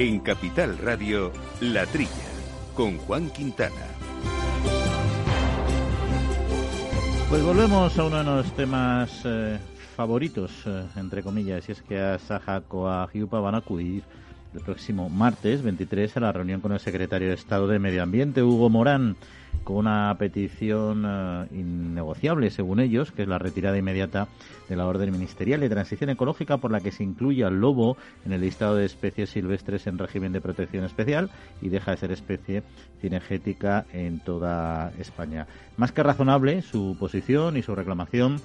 En Capital Radio, La Trilla, con Juan Quintana. Pues volvemos a uno de los temas eh, favoritos, eh, entre comillas, y es que a Saja Coajiupa van a acudir el próximo martes 23 a la reunión con el secretario de Estado de Medio Ambiente, Hugo Morán, con una petición uh, innegociable, según ellos, que es la retirada inmediata de la orden ministerial de transición ecológica por la que se incluye al lobo en el listado de especies silvestres en régimen de protección especial y deja de ser especie cinegética en toda España. Más que razonable su posición y su reclamación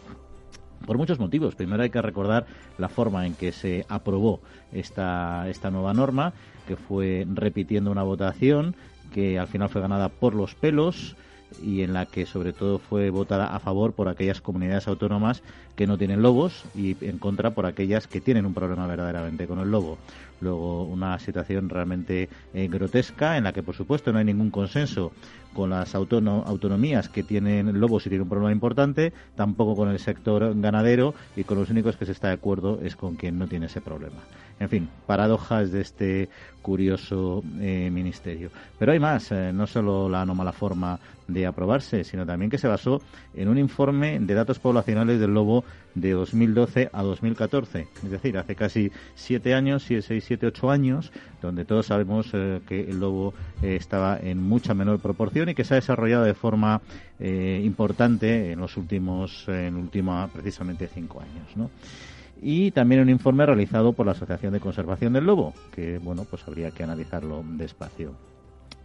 por muchos motivos. Primero hay que recordar la forma en que se aprobó esta, esta nueva norma, que fue repitiendo una votación que al final fue ganada por los pelos y en la que sobre todo fue votada a favor por aquellas comunidades autónomas que no tienen lobos y en contra por aquellas que tienen un problema verdaderamente con el lobo. Luego una situación realmente eh, grotesca en la que por supuesto no hay ningún consenso con las autonomías que tienen lobos y tienen un problema importante, tampoco con el sector ganadero y con los únicos que se está de acuerdo es con quien no tiene ese problema. En fin, paradojas de este curioso eh, ministerio. Pero hay más, eh, no solo la anómala forma de aprobarse, sino también que se basó en un informe de datos poblacionales del lobo de 2012 a 2014, es decir, hace casi siete años, seis, siete, ocho años, donde todos sabemos eh, que el lobo estaba en mucha menor proporción y que se ha desarrollado de forma importante en los últimos, en última, precisamente cinco años, ¿no? y también un informe realizado por la Asociación de Conservación del Lobo, que bueno, pues habría que analizarlo despacio.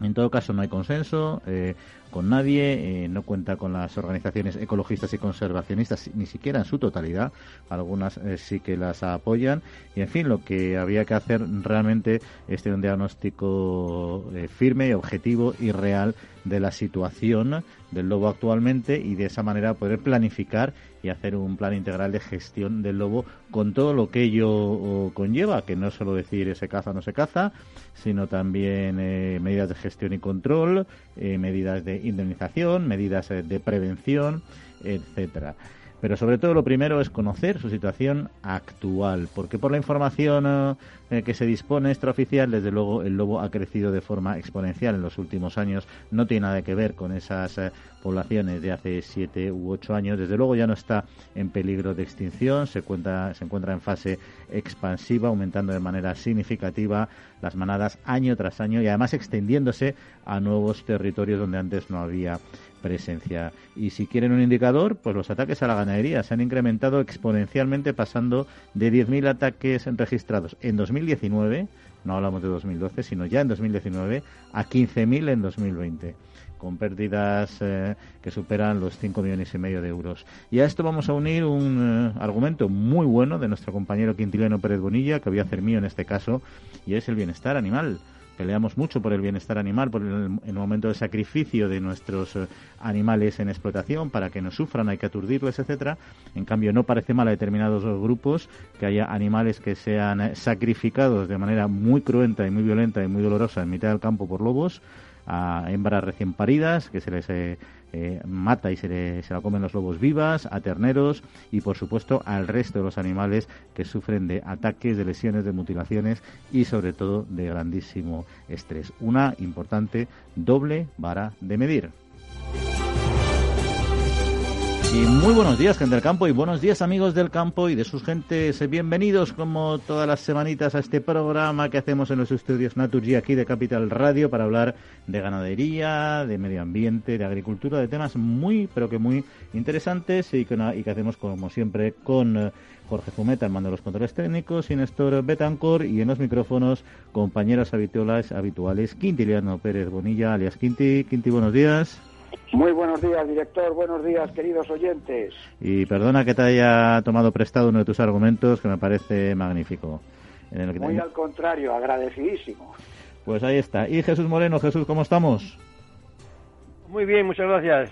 En todo caso, no hay consenso eh, con nadie, eh, no cuenta con las organizaciones ecologistas y conservacionistas, ni siquiera en su totalidad. Algunas eh, sí que las apoyan. Y, en fin, lo que había que hacer realmente es tener un diagnóstico firme, objetivo y real de la situación del lobo actualmente y de esa manera poder planificar y hacer un plan integral de gestión del lobo con todo lo que ello conlleva, que no solo decir se caza o no se caza, sino también eh, medidas de gestión y control, eh, medidas de indemnización, medidas eh, de prevención, etcétera. Pero sobre todo lo primero es conocer su situación actual, porque por la información eh, que se dispone extraoficial, desde luego el lobo ha crecido de forma exponencial en los últimos años. No tiene nada que ver con esas eh, poblaciones de hace siete u ocho años. Desde luego ya no está en peligro de extinción, se, cuenta, se encuentra en fase expansiva, aumentando de manera significativa las manadas año tras año y además extendiéndose a nuevos territorios donde antes no había presencia. Y si quieren un indicador, pues los ataques a la ganadería se han incrementado exponencialmente pasando de 10.000 ataques registrados en 2019, no hablamos de 2012, sino ya en 2019, a 15.000 en 2020 con pérdidas eh, que superan los 5 millones y medio de euros. Y a esto vamos a unir un eh, argumento muy bueno de nuestro compañero Quintiliano Pérez Bonilla, que voy a hacer mío en este caso, y es el bienestar animal peleamos mucho por el bienestar animal, por el, momento de sacrificio de nuestros eh, animales en explotación para que no sufran, hay que aturdirles, etcétera. En cambio, no parece mal a determinados grupos que haya animales que sean sacrificados de manera muy cruenta y muy violenta y muy dolorosa en mitad del campo por lobos a hembras recién paridas que se les eh, eh, mata y se, se la comen los lobos vivas, a terneros y por supuesto al resto de los animales que sufren de ataques, de lesiones, de mutilaciones y sobre todo de grandísimo estrés. Una importante doble vara de medir. Y muy buenos días, gente del campo, y buenos días, amigos del campo y de sus gentes. Bienvenidos, como todas las semanitas, a este programa que hacemos en los estudios Naturgy aquí de Capital Radio para hablar de ganadería, de medio ambiente, de agricultura, de temas muy, pero que muy interesantes y que, y que hacemos, como siempre, con eh, Jorge Fumeta, el mando de los controles técnicos, y Néstor Betancor, y en los micrófonos, compañeros habituales, habituales Quintiliano Pérez Bonilla, alias Quinti. Quinti, buenos días. Muy buenos días, director. Buenos días, queridos oyentes. Y perdona que te haya tomado prestado uno de tus argumentos, que me parece magnífico. Muy al contrario, agradecidísimo. Pues ahí está. Y Jesús Moreno, Jesús, ¿cómo estamos? Muy bien, muchas gracias.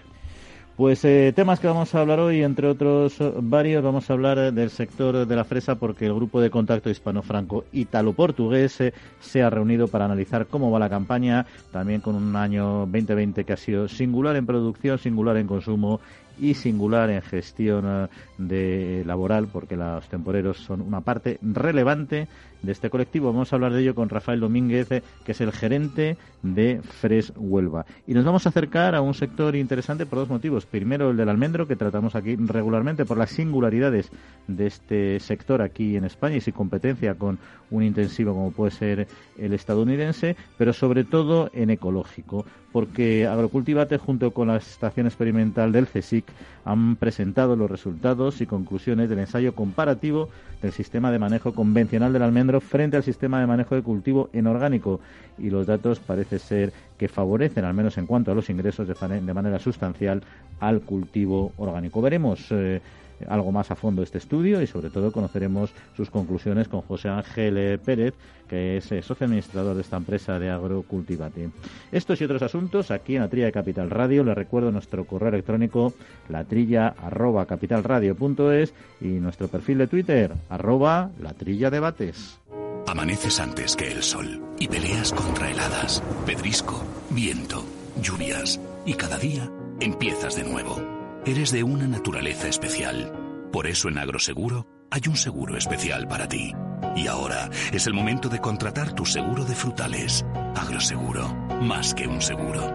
Pues eh, temas que vamos a hablar hoy, entre otros varios, vamos a hablar eh, del sector de la fresa porque el grupo de contacto hispano-franco italo-portugués eh, se ha reunido para analizar cómo va la campaña, también con un año 2020 que ha sido singular en producción, singular en consumo y singular en gestión eh, de laboral, porque los temporeros son una parte relevante de este colectivo. Vamos a hablar de ello con Rafael Domínguez, eh, que es el gerente de Fres Huelva. Y nos vamos a acercar a un sector interesante por dos motivos. Primero, el del almendro, que tratamos aquí regularmente por las singularidades de este sector aquí en España y su competencia con un intensivo como puede ser el estadounidense, pero sobre todo en ecológico, porque Agrocultivate junto con la estación experimental del CSIC han presentado los resultados y conclusiones del ensayo comparativo del sistema de manejo convencional del almendro frente al sistema de manejo de cultivo en orgánico y los datos parece ser que favorecen, al menos en cuanto a los ingresos, de, manera sustancial al cultivo orgánico. Veremos eh, algo más a fondo este estudio y sobre todo conoceremos sus conclusiones con José Ángel Pérez, que es eh, socio administrador de esta empresa de Agrocultivate. Estos y otros asuntos aquí en la Trilla de Capital Radio. Les recuerdo nuestro correo electrónico latrilla arroba capitalradio.es y nuestro perfil de Twitter arroba latrilla debates. Amaneces antes que el sol y peleas contra heladas, pedrisco, viento, lluvias y cada día empiezas de nuevo. Eres de una naturaleza especial. Por eso en Agroseguro hay un seguro especial para ti. Y ahora es el momento de contratar tu seguro de frutales. Agroseguro, más que un seguro.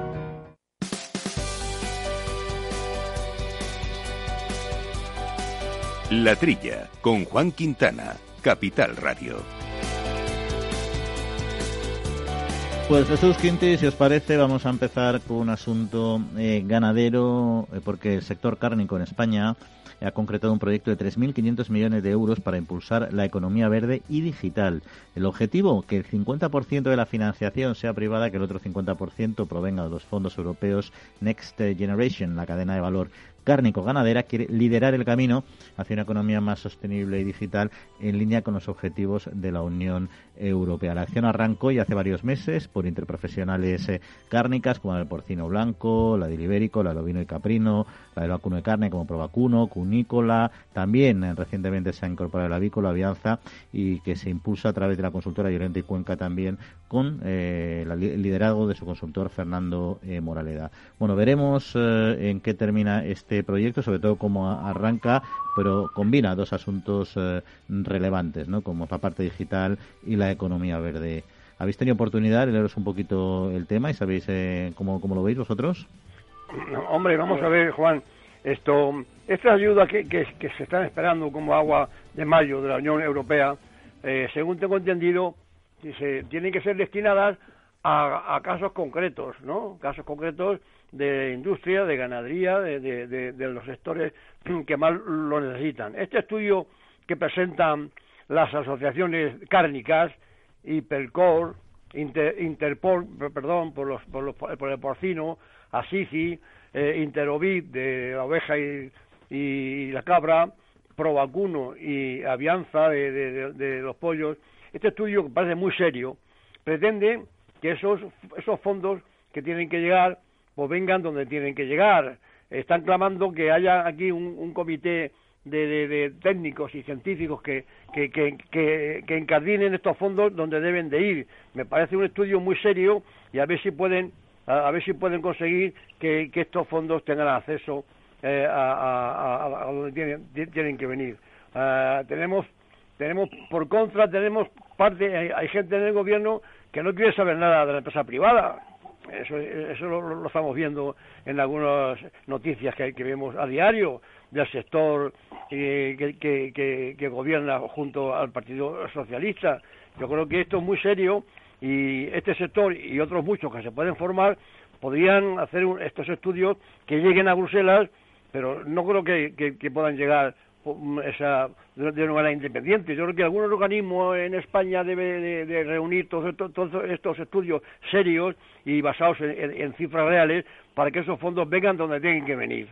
La Trilla, con Juan Quintana, Capital Radio. Pues Jesús Quinti, si os parece, vamos a empezar con un asunto eh, ganadero, eh, porque el sector cárnico en España ha concretado un proyecto de 3.500 millones de euros para impulsar la economía verde y digital. El objetivo, que el 50% de la financiación sea privada, que el otro 50% provenga de los fondos europeos Next Generation, la cadena de valor cárnico-ganadera quiere liderar el camino hacia una economía más sostenible y digital en línea con los objetivos de la Unión Europea. La acción arrancó ya hace varios meses por interprofesionales eh, cárnicas como del porcino blanco, la del ibérico, la del ovino y caprino, la del vacuno de carne como Provacuno, Cunícola. También eh, recientemente se ha incorporado la avícola Avianza y que se impulsa a través de la consultora Llorente y Cuenca también con eh, el liderazgo de su consultor Fernando Moraleda. Bueno, veremos en qué termina este proyecto, sobre todo cómo arranca, pero combina dos asuntos eh, relevantes, ¿no? como la parte digital y la economía verde. ¿Habéis tenido oportunidad de leeros un poquito el tema y sabéis eh, cómo, cómo, lo veis vosotros? Hombre, vamos a ver, Juan, esto, esta ayuda que, que, se están esperando como agua de mayo de la Unión Europea, eh, según tengo entendido, se, tienen que ser destinadas a, a, casos concretos, ¿no? Casos concretos de industria, de ganadería, de, los sectores que más lo necesitan. Este estudio que presentan las asociaciones cárnicas, Hipercor, Interpol, perdón, por, los, por, los, por el porcino, Asisi, eh, Interovid de la oveja y, la cabra, Provacuno y Avianza de, de, los pollos. Este estudio, que parece muy serio, pretende que esos, fondos que tienen que llegar pues vengan donde tienen que llegar. Están clamando que haya aquí un, comité de, técnicos y científicos que, que, que, que, encardinen estos fondos donde deben de ir. Me parece un estudio muy serio y a ver si pueden, a, ver si pueden conseguir que, estos fondos tengan acceso eh, a, donde tienen, tienen que venir. Ah, tenemos, tenemos, por contra, tenemos parte, hay gente en el gobierno que no quiere saber nada de la empresa privada eso, eso lo, estamos viendo en algunas noticias que, que vemos a diario del sector eh, que, que, gobierna junto al Partido Socialista. Yo creo que esto es muy serio y este sector y otros muchos que se pueden formar podrían hacer estos estudios que lleguen a Bruselas, pero no creo que puedan llegar esa, de una manera independiente. Yo creo que algún organismo en España debe de, reunir todos, estos estudios serios y basados en, cifras reales para que esos fondos vengan donde tienen que venir.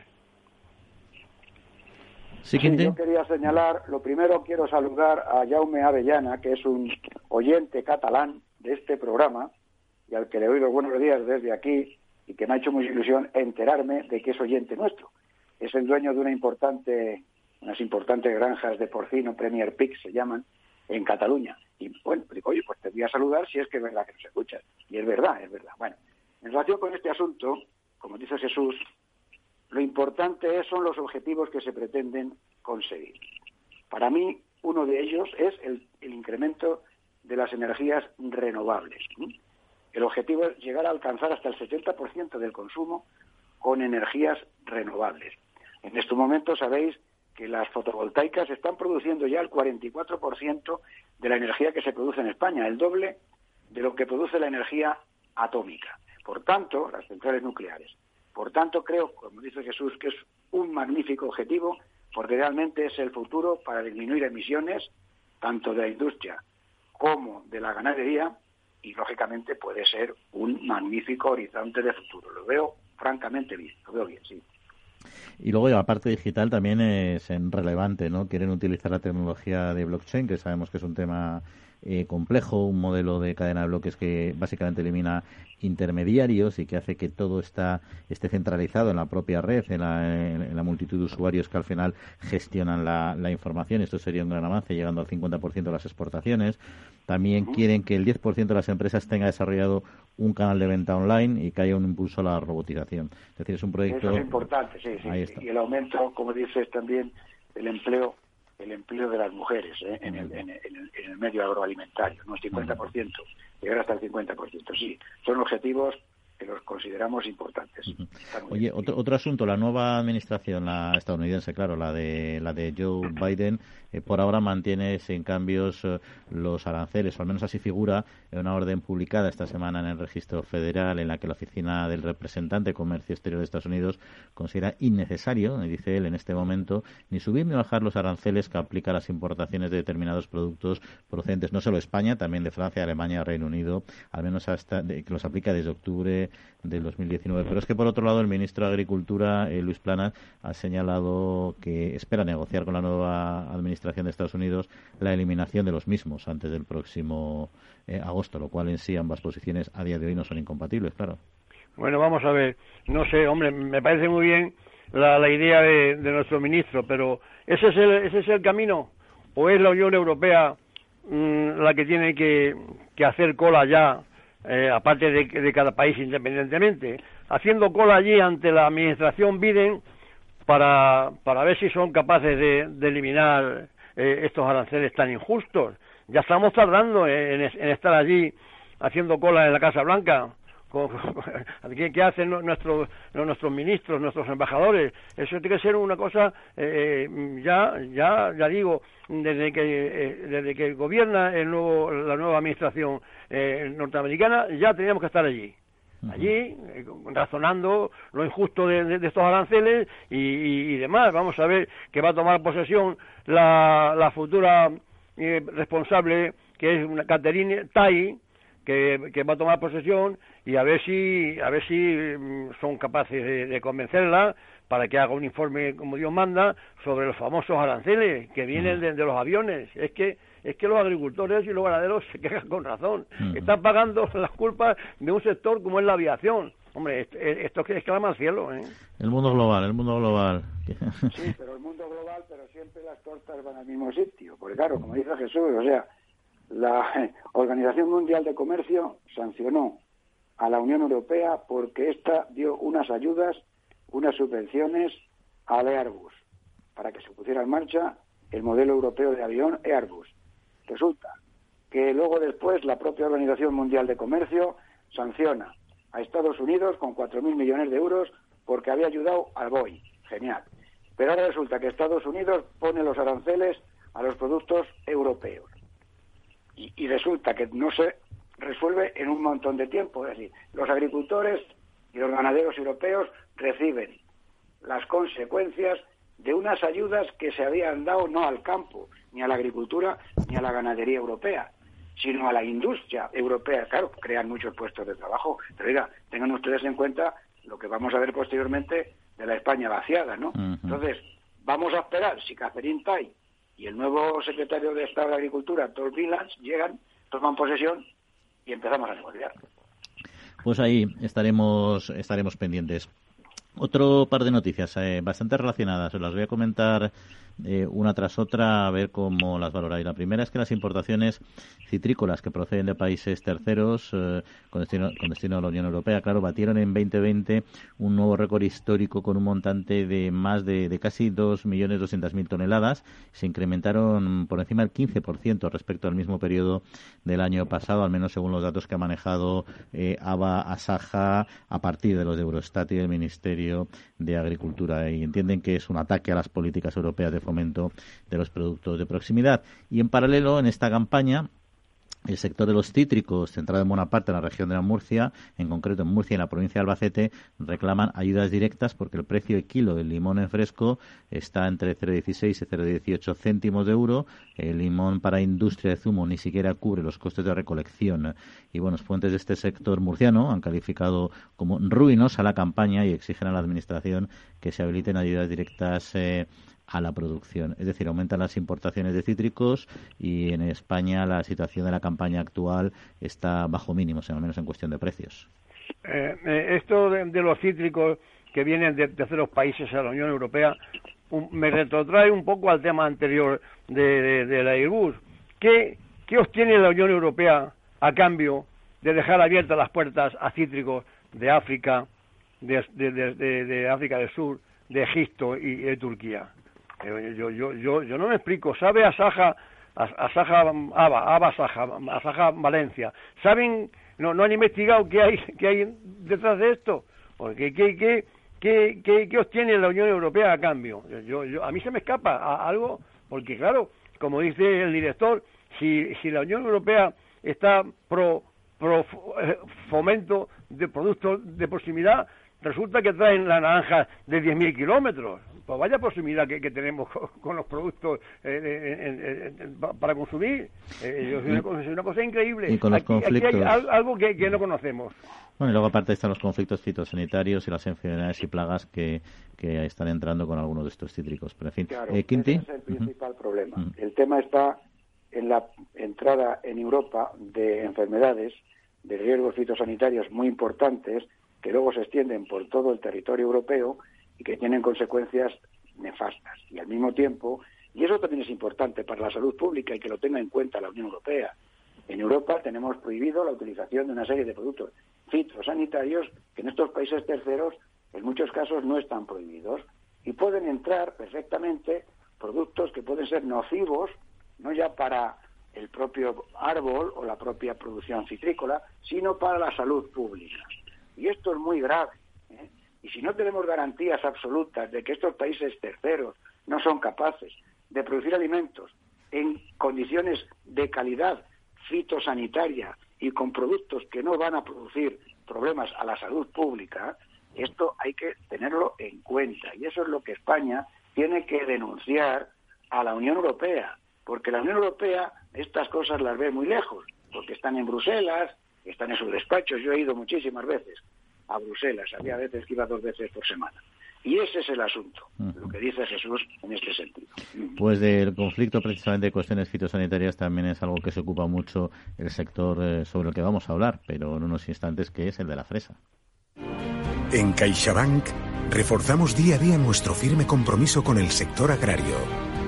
Sí, yo quería señalar, lo primero quiero saludar a Jaume Avellana, que es un oyente catalán de este programa y al que le doy los buenos días desde aquí y que me ha hecho mucha ilusión enterarme de que es oyente nuestro. Es el dueño de una importante unas importantes granjas de porcino, Premier Pig se llaman, en Cataluña. Y bueno, digo, oye, pues te voy a saludar si es que es verdad que nos escuchas. Y es verdad, es verdad. Bueno, en relación con este asunto, como dice Jesús, Lo importante son los objetivos que se pretenden conseguir. Para mí, uno de ellos es el, incremento de las energías renovables. El objetivo es llegar a alcanzar hasta el 70% del consumo con energías renovables. En este momento sabéis que las fotovoltaicas están produciendo ya el 44% de la energía que se produce en España, el doble de lo que produce la energía atómica. Por tanto, las centrales nucleares. Por tanto, creo, como dice Jesús, que es un magnífico objetivo porque realmente es el futuro para disminuir emisiones tanto de la industria como de la ganadería y lógicamente puede ser un magnífico horizonte de futuro. Lo veo francamente bien, lo veo bien, sí. Y luego la parte digital también es relevante, ¿no? Quieren utilizar la tecnología de blockchain, que sabemos que es un tema eh, complejo, un modelo de cadena de bloques que básicamente elimina intermediarios y que hace que todo está, esté centralizado en la propia red, en la, multitud de usuarios que al final gestionan la, la, información. Esto sería un gran avance, llegando al 50% de las exportaciones. También quieren que el 10% de las empresas tenga desarrollado un canal de venta online y que haya un impulso a la robotización. Es decir, es un proyecto. Eso es importante, sí, sí. Y el aumento, como dices también, del empleo el empleo de las mujeres ¿eh? en, el, en, el, medio agroalimentario, no el 50%, llegar hasta el 50%. Sí, son objetivos que los consideramos importantes. Oye, otro, otro asunto, la nueva administración, la estadounidense, claro, la de la de Joe Biden, eh, por ahora mantiene sin cambios eh, los aranceles, o al menos así figura en una orden publicada esta semana en el registro federal en la que la oficina del representante de Comercio Exterior de Estados Unidos considera innecesario, dice él en este momento, ni subir ni bajar los aranceles que aplica a las importaciones de determinados productos procedentes no solo de España, también de Francia, Alemania, Reino Unido, al menos hasta que los aplica desde octubre del 2019. Pero es que, por otro lado, el ministro de Agricultura, eh, Luis Plana, ha señalado que espera negociar con la nueva administración de Estados Unidos la eliminación de los mismos antes del próximo eh, agosto, lo cual en sí ambas posiciones a día de hoy no son incompatibles, claro. Bueno, vamos a ver. No sé, hombre, me parece muy bien la, idea de, nuestro ministro, pero ¿ese es, el, ¿ese es el camino? ¿O es la Unión Europea mm, la que tiene que hacer cola ya eh, aparte de, cada país independientemente, haciendo cola allí ante la administración Biden para, para ver si son capaces de, eliminar eh, estos aranceles tan injustos. Ya estamos tardando en, estar allí haciendo cola en la Casa Blanca. ¿Qué, hacen nuestros, nuestros ministros, nuestros embajadores? Eso tiene que ser una cosa, eh, ya, ya, ya digo, desde que, desde que gobierna el nuevo, la nueva administración eh, norteamericana, ya teníamos que estar allí. Allí, eh, razonando lo injusto de, estos aranceles y, demás. Vamos a ver que va a tomar posesión la, futura eh, responsable, que es una Catherine Tai, que, va a tomar posesión y a ver si, a ver si mm, son capaces de convencerla para que haga un informe, como Dios manda, sobre los famosos aranceles que vienen de, los aviones. Es que es que los agricultores y los ganaderos se quejan con razón. Están pagando las culpas de un sector como es la aviación. Hombre, esto, esto es que al cielo, ¿eh? El mundo global, el mundo global. Sí, pero el mundo global, pero siempre las tortas van al mismo sitio. Porque claro, como dice Jesús, o sea, la Organización Mundial de Comercio sancionó a la Unión Europea porque ésta dio unas ayudas unas subvenciones al Airbus para que se pusiera en marcha el modelo europeo de avión Airbus. Resulta que luego después la propia Organización Mundial de Comercio sanciona a Estados Unidos con 4.000 millones de euros porque había ayudado al BOI. Genial. Pero ahora resulta que Estados Unidos pone los aranceles a los productos europeos. Y, y, resulta que no se resuelve en un montón de tiempo. Es decir, los agricultores y los ganaderos europeos reciben las consecuencias de unas ayudas que se habían dado no al campo, ni a la agricultura, ni a la ganadería europea, sino a la industria europea. Claro, crean muchos puestos de trabajo, pero oiga, tengan ustedes en cuenta lo que vamos a ver posteriormente de la España vaciada, ¿no? Entonces, vamos a esperar si Catherine Tai y el nuevo secretario de Estado de Agricultura, Thor Villans, llegan, toman posesión y empezamos a negociar. Pues ahí estaremos, estaremos pendientes. Otro par de noticias eh, bastante relacionadas, os las voy a comentar eh, una tras otra a ver cómo las valoráis. La primera es que las importaciones citrícolas que proceden de países terceros eh, con, destino, con destino a la Unión Europea, claro, batieron en 2020 un nuevo récord histórico con un montante de más de, de casi 2.200.000 toneladas. Se incrementaron por encima del 15% respecto al mismo periodo del año pasado, al menos según los datos que ha manejado eh, ABA Asaja a partir de los de Eurostat y del Ministerio de Agricultura. Y entienden que es un ataque a las políticas europeas de fomento de los productos de proximidad. Y en paralelo, en esta campaña, el sector de los cítricos, centrado en buena parte en la región de la Murcia, en concreto en Murcia y en la provincia de Albacete, reclaman ayudas directas porque el precio de kilo del limón en fresco está entre 0,16 y 0,18 céntimos de euro. El limón para industria de zumo ni siquiera cubre los costes de recolección. Y bueno, fuentes de este sector murciano han calificado como ruinosa la campaña y exigen a la Administración que se habiliten ayudas directas eh, a la producción. Es decir, aumentan las importaciones de cítricos y en España la situación de la campaña actual está bajo mínimos, al menos en cuestión de precios. Eh, eh, esto de, los cítricos que vienen de terceros países a la Unión Europea me retrotrae un poco al tema anterior de, la Airbus. ¿Qué, ¿Qué obtiene la Unión Europea a cambio de dejar abiertas las puertas a cítricos de África, de África del Sur, de Egipto y de Turquía? Eh, yo, yo, yo, yo no me explico. ¿Sabe Asaja, Asaja Aba, Aba Asaja, Asaja Valencia? ¿Saben, no, no han investigado qué hay, qué hay detrás de esto? Porque ¿qué, qué, qué, qué, qué obtiene la Unión Europea a cambio? Yo, yo, a mí se me escapa algo, porque claro, como dice el director, si, si la Unión Europea está pro, pro eh, fomento de productos de proximidad, resulta que traen la naranja de 10.000 kilómetros pues vaya proximidad que, tenemos con, los productos eh, para consumir. Eh, es, una cosa, increíble. Y con los conflictos. hay algo que, no conocemos. Bueno, y luego aparte están los conflictos fitosanitarios y las enfermedades y plagas que, que están entrando con algunos de estos cítricos. Pero en fin, claro, eh, ese es el principal problema. El tema está en la entrada en Europa de enfermedades, de riesgos fitosanitarios muy importantes, que luego se extienden por todo el territorio europeo y que tienen consecuencias nefastas. Y al mismo tiempo, y eso también es importante para la salud pública y que lo tenga en cuenta la Unión Europea, en Europa tenemos prohibido la utilización de una serie de productos fitosanitarios que en estos países terceros en muchos casos no están prohibidos y pueden entrar perfectamente productos que pueden ser nocivos no ya para el propio árbol o la propia producción citrícola, sino para la salud pública. Y esto es muy grave. Y si no tenemos garantías absolutas de que estos países terceros no son capaces de producir alimentos en condiciones de calidad fitosanitaria y con productos que no van a producir problemas a la salud pública, esto hay que tenerlo en cuenta. Y eso es lo que España tiene que denunciar a la Unión Europea, porque la Unión Europea estas cosas las ve muy lejos, porque están en Bruselas, están en sus despachos, yo he ido muchísimas veces, a Bruselas. Había veces que iba dos veces por semana. Y ese es el asunto, lo que dice Jesús en este sentido. Pues del conflicto precisamente de cuestiones fitosanitarias también es algo que se ocupa mucho el sector eh, sobre el que vamos a hablar, pero en unos instantes que es el de la fresa. En CaixaBank reforzamos día a día nuestro firme compromiso con el sector agrario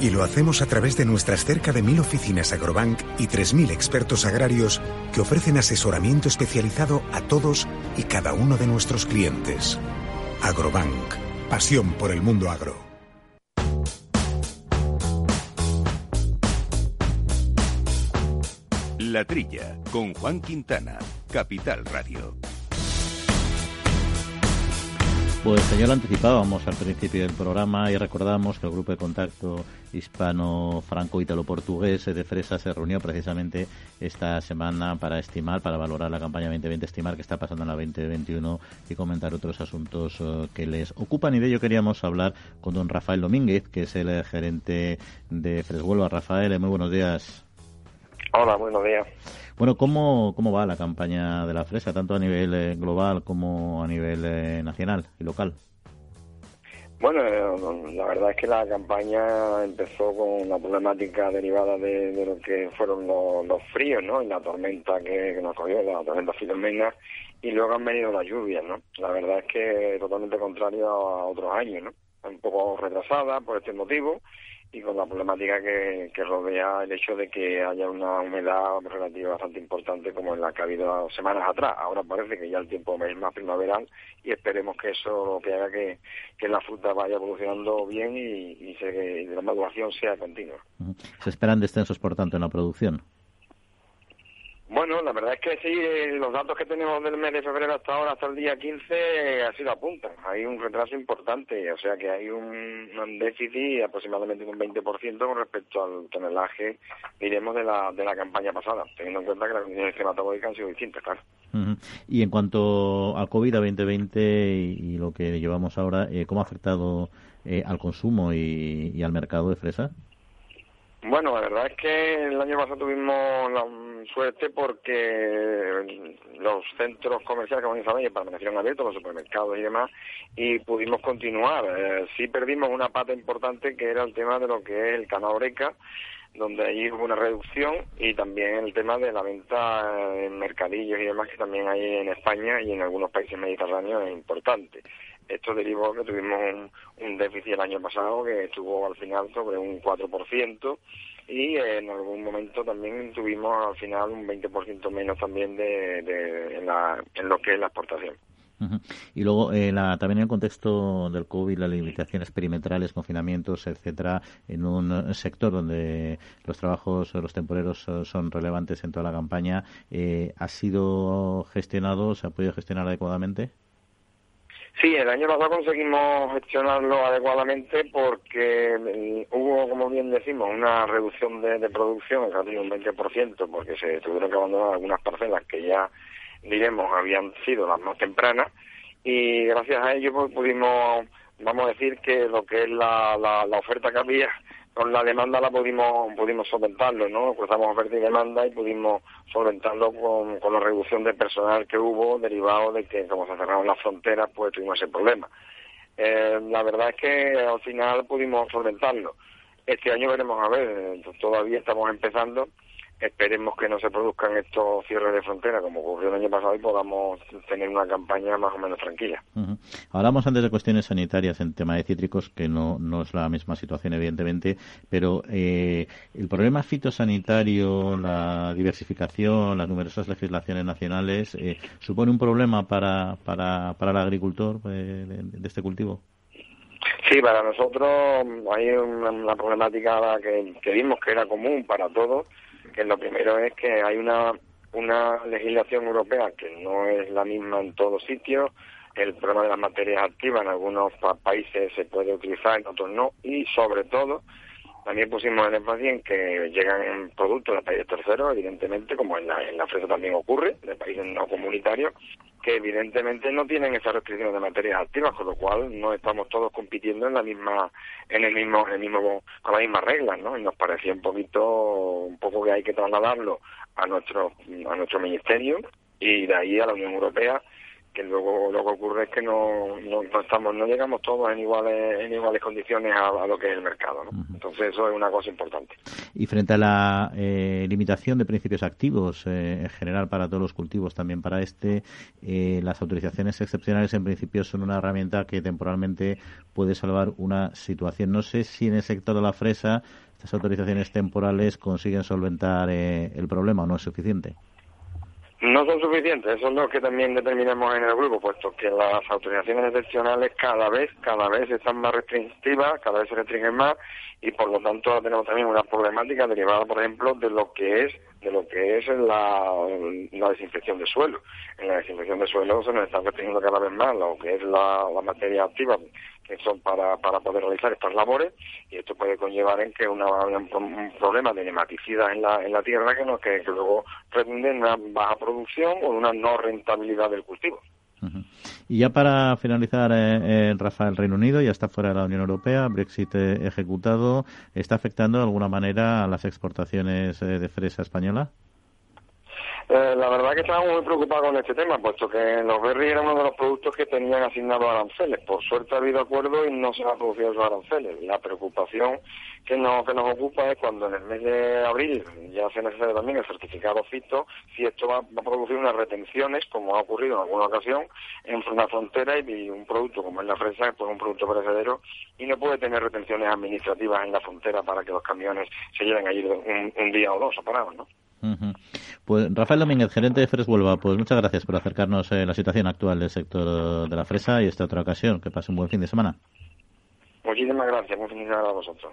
y lo hacemos a través de nuestras cerca de mil oficinas Agrobank y 3.000 expertos agrarios que ofrecen asesoramiento especializado a todos y cada uno de nuestros clientes. Agrobank, pasión por el mundo agro. La Trilla, con Juan Quintana, Capital Radio. Pues señor anticipábamos al principio del programa y recordamos que el grupo de contacto hispano-franco-ítalo-portugués de Fresa se reunió precisamente esta semana para estimar, para valorar la campaña 2020, estimar qué está pasando en la 2021 y comentar otros asuntos eh, que les ocupan. Y de ello queríamos hablar con don Rafael Domínguez, que es el gerente de Freshuelva. Rafael, muy buenos días. Hola, buenos días. Bueno, ¿cómo, ¿cómo va la campaña de la fresa, tanto a nivel eh, global como a nivel eh, nacional y local? Bueno, eh, la verdad es que la campaña empezó con una problemática derivada de, lo que fueron los, fríos, ¿no? Y la tormenta que, nos cogió, la tormenta Filomena, y luego han venido las lluvias, ¿no? La verdad es que totalmente contrario a otros años, ¿no? un poco retrasada por este motivo y con la problemática que, que, rodea el hecho de que haya una humedad relativa bastante importante como en la que ha habido semanas atrás. Ahora parece que ya el tiempo es más primaveral y esperemos que eso lo que haga que, que la fruta vaya evolucionando bien y, y, se, y la maduración sea continua. ¿Se esperan descensos, por tanto, en la producción? Bueno, la verdad es que sí, eh, los datos que tenemos del mes de febrero hasta ahora, hasta el día 15, eh, así lo apuntan. Hay un retraso importante, o sea que hay un, déficit aproximadamente de un 20% con respecto al tonelaje, diremos, de la, de la campaña pasada, teniendo en cuenta que las condiciones climatológicas han sido distintas, claro. Y en cuanto al COVID a 2020 y, y, lo que llevamos ahora, eh, ¿cómo ha afectado eh, al consumo y, y al mercado de fresa? Bueno, la verdad es que el año pasado tuvimos la suerte porque los centros comerciales, como dice permanecieron abiertos, los supermercados y demás, y pudimos continuar. Eh, sí perdimos una pata importante que era el tema de lo que es el canal Oreca, donde ahí hubo una reducción y también el tema de la venta en mercadillos y demás que también hay en España y en algunos países mediterráneos es importante. Esto derivó que tuvimos un, déficit el año pasado que estuvo al final sobre un 4% y en algún momento también tuvimos al final un 20% menos también de, en, la, en, lo que es la exportación. Y luego, eh, la, también en el contexto del COVID, las limitaciones perimetrales, confinamientos, etcétera, en un sector donde los trabajos, los temporeros son relevantes en toda la campaña, eh, ¿ha sido gestionado, se ha podido gestionar adecuadamente? Sí, el año pasado conseguimos gestionarlo adecuadamente porque hubo, como bien decimos, una reducción de, de producción, casi un 20%, porque se tuvieron que abandonar algunas parcelas que ya, diremos, habían sido las más tempranas. Y gracias a ello pues, pudimos, vamos a decir que lo que es la, la, la oferta que había con la demanda la pudimos pudimos solventarlo, ¿no? Cruzamos oferta y demanda y pudimos solventarlo con, con la reducción de personal que hubo derivado de que como se cerraron las fronteras pues tuvimos ese problema. Eh, la verdad es que al final pudimos solventarlo. Este año veremos a ver, todavía estamos empezando esperemos que no se produzcan estos cierres de frontera como ocurrió el año pasado y podamos tener una campaña más o menos tranquila. Uh -huh. Hablamos antes de cuestiones sanitarias en tema de cítricos, que no, no es la misma situación, evidentemente, pero eh, el problema fitosanitario, la diversificación, las numerosas legislaciones nacionales, eh, ¿supone un problema para, para, para el agricultor eh, de, de este cultivo? Sí, para nosotros hay una, una problemática que, que vimos que era común para todos, que lo primero es que hay una, una legislación europea que no es la misma en todos sitios, el problema de las materias activas en algunos pa países se puede utilizar, en otros no, y sobre todo también pusimos el énfasis en que llegan productos de países terceros, evidentemente, como en la, en la fresa también ocurre, de países no comunitarios, que evidentemente no tienen esas restricciones de materias activas, con lo cual no estamos todos compitiendo en la misma, en el mismo, en el mismo, con las mismas reglas, ¿no? Y nos parecía un poquito, un poco que hay que trasladarlo a nuestro, a nuestro ministerio y de ahí a la Unión Europea que luego lo que ocurre es que no, no, no, estamos no llegamos todos en iguales en iguales condiciones a, a lo que es el mercado ¿no? uh -huh. entonces eso es una cosa importante y frente a la eh, limitación de principios activos eh, en general para todos los cultivos también para este eh, las autorizaciones excepcionales en principio son una herramienta que temporalmente puede salvar una situación no sé si en el sector de la fresa estas autorizaciones temporales consiguen solventar eh, el problema o no es suficiente no son suficientes, eso es lo que también determinamos en el grupo, puesto que las autorizaciones excepcionales cada vez, cada vez están más restrictivas, cada vez se restringen más y por lo tanto tenemos también una problemática derivada, por ejemplo, de lo que es de lo que es la, la desinfección de suelo. En la desinfección de suelo se nos está restringiendo cada vez más lo que es la, la materia activa que son para, para poder realizar estas labores y esto puede conllevar en que una, un, problema de nematicidas en la, en la tierra que, no, que, que luego redunde en una baja producción o una no rentabilidad del cultivo. Y ya para finalizar, eh, eh, Rafa, el Reino Unido ya está fuera de la Unión Europea, Brexit eh, ejecutado, ¿está afectando de alguna manera a las exportaciones de fresa española? Eh, la verdad que estábamos muy preocupados con este tema, puesto que los berries eran uno de los productos que tenían asignados aranceles. Por suerte ha habido acuerdo y no se han producido esos aranceles. La preocupación que nos, que nos ocupa es cuando en el mes de abril ya se necesita también el certificado FITO, si esto va, a producir unas retenciones, como ha ocurrido en alguna ocasión, en una frontera y un producto como es la fresa, pues un producto perecedero y no puede tener retenciones administrativas en la frontera para que los camiones se lleven allí un, un día o dos separados, ¿no? Pues Rafael Domínguez, gerente de Fres Huelva, pues muchas gracias por acercarnos a la situación actual del sector de la fresa y esta otra ocasión. Que pase un buen fin de semana. Muchísimas gracias, buen fin de semana a vosotros.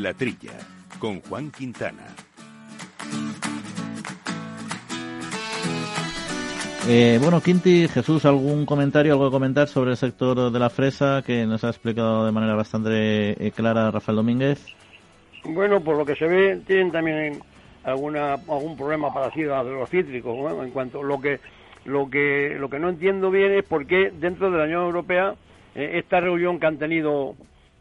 La Trilla, con Juan Quintana. Eh, bueno, Quinti, Jesús, ¿algún comentario, algo que comentar sobre el sector de la fresa que nos ha explicado de manera bastante eh, clara Rafael Domínguez? Bueno, por lo que se ve, tienen también alguna algún problema parecido a los cítricos. En cuanto lo que lo que lo que no entiendo bien es por qué dentro de la Unión Europea eh, esta reunión que han tenido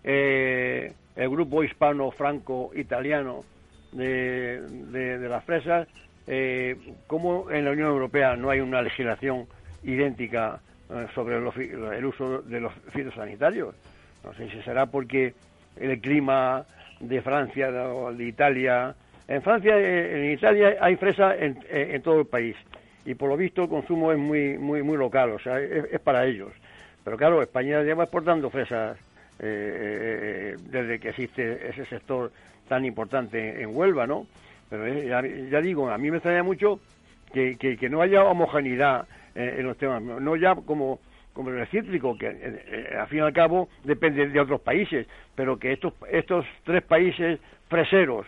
eh, el grupo hispano-franco-italiano de, de, las fresas, eh, cómo en la Unión Europea no hay una legislación idéntica eh, sobre el uso de los fitosanitarios. No sé si será porque el clima de Francia o de Italia. En Francia, eh, en Italia hay fresa en, en, todo el país y por lo visto el consumo es muy muy muy local, o sea, es, es para ellos. Pero claro, España lleva exportando fresas eh, desde que existe ese sector tan importante en Huelva, ¿no? Pero eh, ya, digo, a mí me extraña mucho que, que, no haya homogeneidad eh, en los temas, no ya como como el cítrico, que eh, al fin y al cabo depende de otros países, pero que estos estos tres países freseros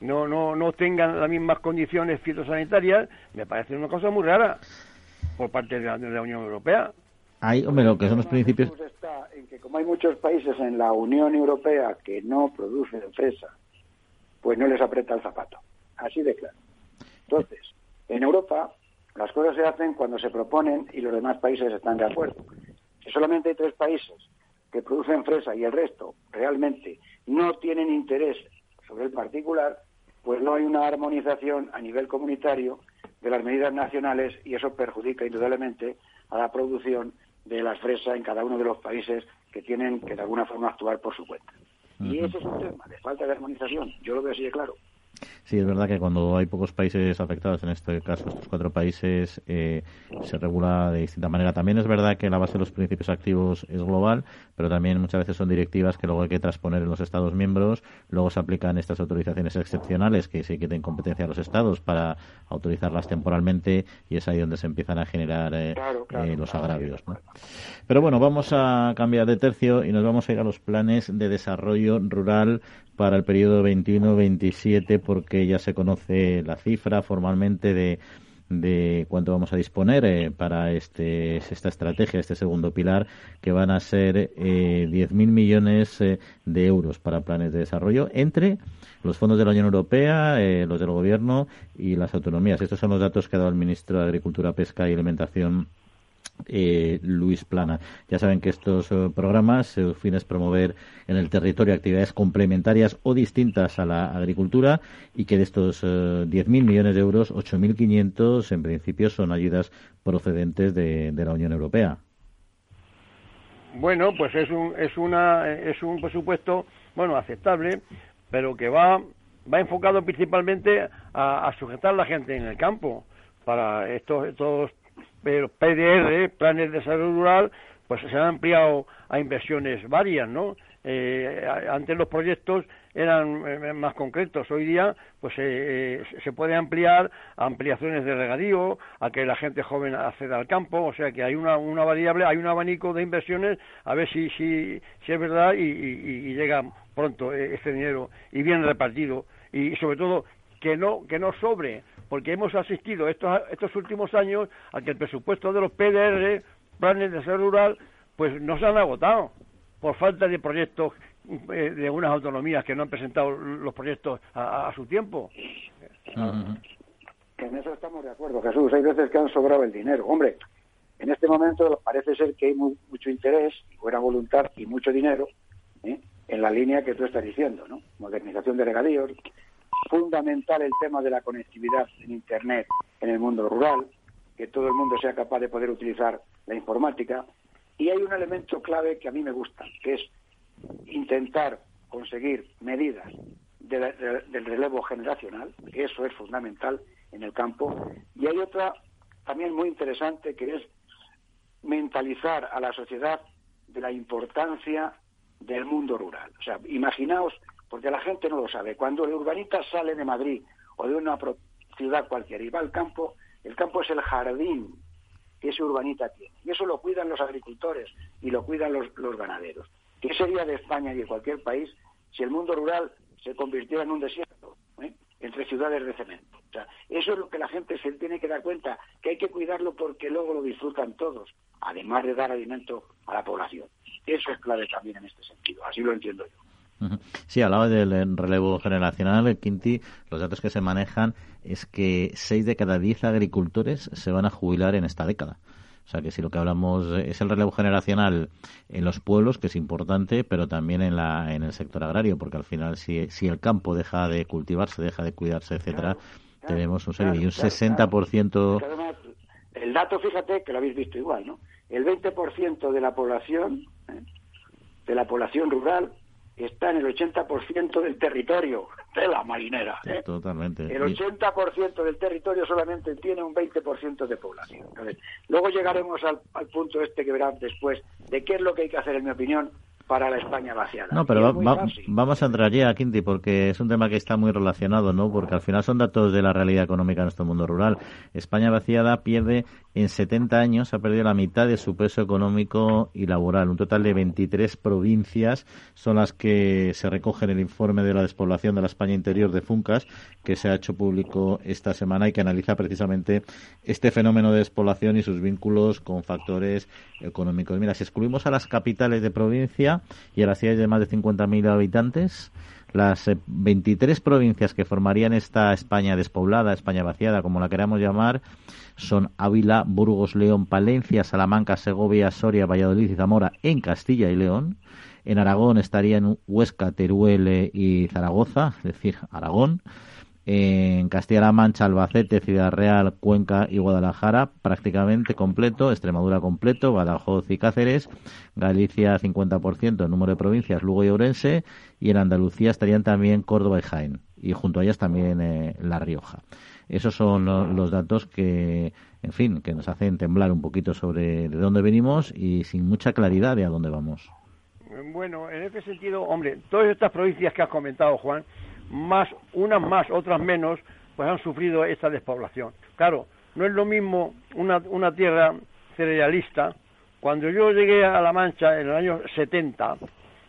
no no no tengan las mismas condiciones fitosanitarias, me parece una cosa muy rara por parte de la Unión Europea. Hay, hombre, lo que son los principios. Está en que como hay muchos países en la Unión Europea que no producen fresa, pues no les aprieta el zapato. Así de claro. Entonces, en Europa las cosas se hacen cuando se proponen y los demás países están de acuerdo. Si solamente hay tres países que producen fresa y el resto realmente no tienen interés sobre el particular, pues no hay una armonización a nivel comunitario de las medidas nacionales y eso perjudica indudablemente a la producción de las fresas en cada uno de los países que tienen que de alguna forma actuar por su cuenta. Y ese es un tema de falta de armonización. Yo lo veo así de claro. Sí, es verdad que cuando hay pocos países afectados, en este caso estos cuatro países, eh, se regula de distinta manera. También es verdad que la base de los principios activos es global, pero también muchas veces son directivas que luego hay que transponer en los Estados miembros. Luego se aplican estas autorizaciones excepcionales que sí que tienen competencia a los Estados para autorizarlas temporalmente y es ahí donde se empiezan a generar eh, eh, los agravios. Pero bueno, vamos a cambiar de tercio y nos vamos a ir a los planes de desarrollo rural para el periodo 21-27 porque ya se conoce la cifra formalmente de, de cuánto vamos a disponer eh, para este, esta estrategia, este segundo pilar, que van a ser eh, 10.000 millones eh, de euros para planes de desarrollo entre los fondos de la Unión Europea, eh, los del Gobierno y las autonomías. Estos son los datos que ha dado el ministro de Agricultura, Pesca y Alimentación eh, Luis Plana. Ya saben que estos eh, programas, su fin es promover en el territorio actividades complementarias o distintas a la agricultura y que de estos 10.000 eh, millones de euros, 8.500 en principio son ayudas procedentes de, la Unión Europea. Bueno, pues es un, es, una, es un presupuesto, bueno, aceptable, pero que va, va enfocado principalmente a, a sujetar a la gente en el campo para estos, estos pero PDR, Planes de Desarrollo Rural, pues se han ampliado a inversiones varias, ¿no? Eh, antes los proyectos eran eh, más concretos, hoy día pues eh, se puede ampliar a ampliaciones de regadío, a que la gente joven acceda al campo, o sea que hay una, una variable, hay un abanico de inversiones, a ver si, si, si es verdad y, y, y llega pronto este dinero y bien repartido y sobre todo que no que no sobre, porque hemos asistido estos estos últimos años a que el presupuesto de los PDR, planes de desarrollo rural, pues no se han agotado por falta de proyectos eh, de unas autonomías que no han presentado los proyectos a, su tiempo. En eso estamos de acuerdo, Jesús. Hay veces que han sobrado el dinero. Hombre, en este momento parece ser que hay mucho interés, buena voluntad y mucho dinero ¿eh? en la línea que tú estás diciendo, ¿no? Modernización de regadíos, fundamental el tema de la conectividad en Internet en el mundo rural, que todo el mundo sea capaz de poder utilizar la informática. Y hay un elemento clave que a mí me gusta, que es intentar conseguir medidas del relevo generacional, que eso es fundamental en el campo. Y hay otra también muy interesante que es mentalizar a la sociedad de la importancia del mundo rural. O sea, imaginaos, porque la gente no lo sabe, cuando el urbanita sale de Madrid o de una ciudad cualquiera y va al campo, el campo es el jardín que ese urbanita tiene. Y eso lo cuidan los agricultores y lo cuidan los, los ganaderos. ¿Qué sería de España y de cualquier país si el mundo rural se convirtiera en un desierto ¿eh? entre ciudades de cemento? O sea, eso es lo que la gente se tiene que dar cuenta, que hay que cuidarlo porque luego lo disfrutan todos, además de dar alimento a la población. Eso es clave también en este sentido, así lo entiendo yo. Sí, hablaba del relevo generacional, Quinti, los datos que se manejan es que 6 de cada 10 agricultores se van a jubilar en esta década. O sea que si lo que hablamos es el relevo generacional en los pueblos, que es importante, pero también en, la, en el sector agrario, porque al final si, si el campo deja de cultivarse, deja de cuidarse, etcétera, tenemos un serio y un 60%. el dato, fíjate que lo habéis visto igual, ¿no? El 20% de la población, ¿eh? de la población rural, está en el 80% del territorio de la marinera. ¿eh? Totalmente. El 80% del territorio solamente tiene un 20% de población. luego llegaremos al, al, punto este que verán después de qué es lo que hay que hacer, en mi opinión, para la España vaciada. No, pero vamos a entrar ya, Quinti, porque es un tema que está muy relacionado, ¿no? Porque al final son datos de la realidad económica en nuestro mundo rural. España vaciada pierde en 70 años, ha perdido la mitad de su peso económico y laboral. Un total de 23 provincias son las que se recogen en el informe de la despoblación de la España interior de Funcas, que se ha hecho público esta semana y que analiza precisamente este fenómeno de despoblación y sus vínculos con factores económicos. Mira, si excluimos a las capitales de provincia y a las ciudades de más de 50.000 habitantes, las 23 eh, provincias que formarían esta España despoblada, España vaciada, como la queramos llamar, son Ávila, Burgos, León, Palencia, Salamanca, Segovia, Soria, Valladolid y Zamora en Castilla y León. En Aragón estarían Huesca, Teruel eh, y Zaragoza, es decir, Aragón en Castilla-La Mancha, Albacete, Ciudad Real, Cuenca y Guadalajara prácticamente completo, Extremadura completo, Badajoz y Cáceres, Galicia 50% el número de provincias, Lugo y Ourense y en Andalucía estarían también Córdoba y Jaén y junto a ellas también eh, La Rioja. Esos son los datos que, en fin, que nos hacen temblar un poquito sobre de dónde venimos y sin mucha claridad de a dónde vamos. Bueno, en este sentido, hombre, todas estas provincias que has comentado, Juan, más, unas más, otras menos, pues han sufrido esta despoblación. Claro, no es lo mismo una, una tierra cerealista. Cuando yo llegué a La Mancha en el año 70,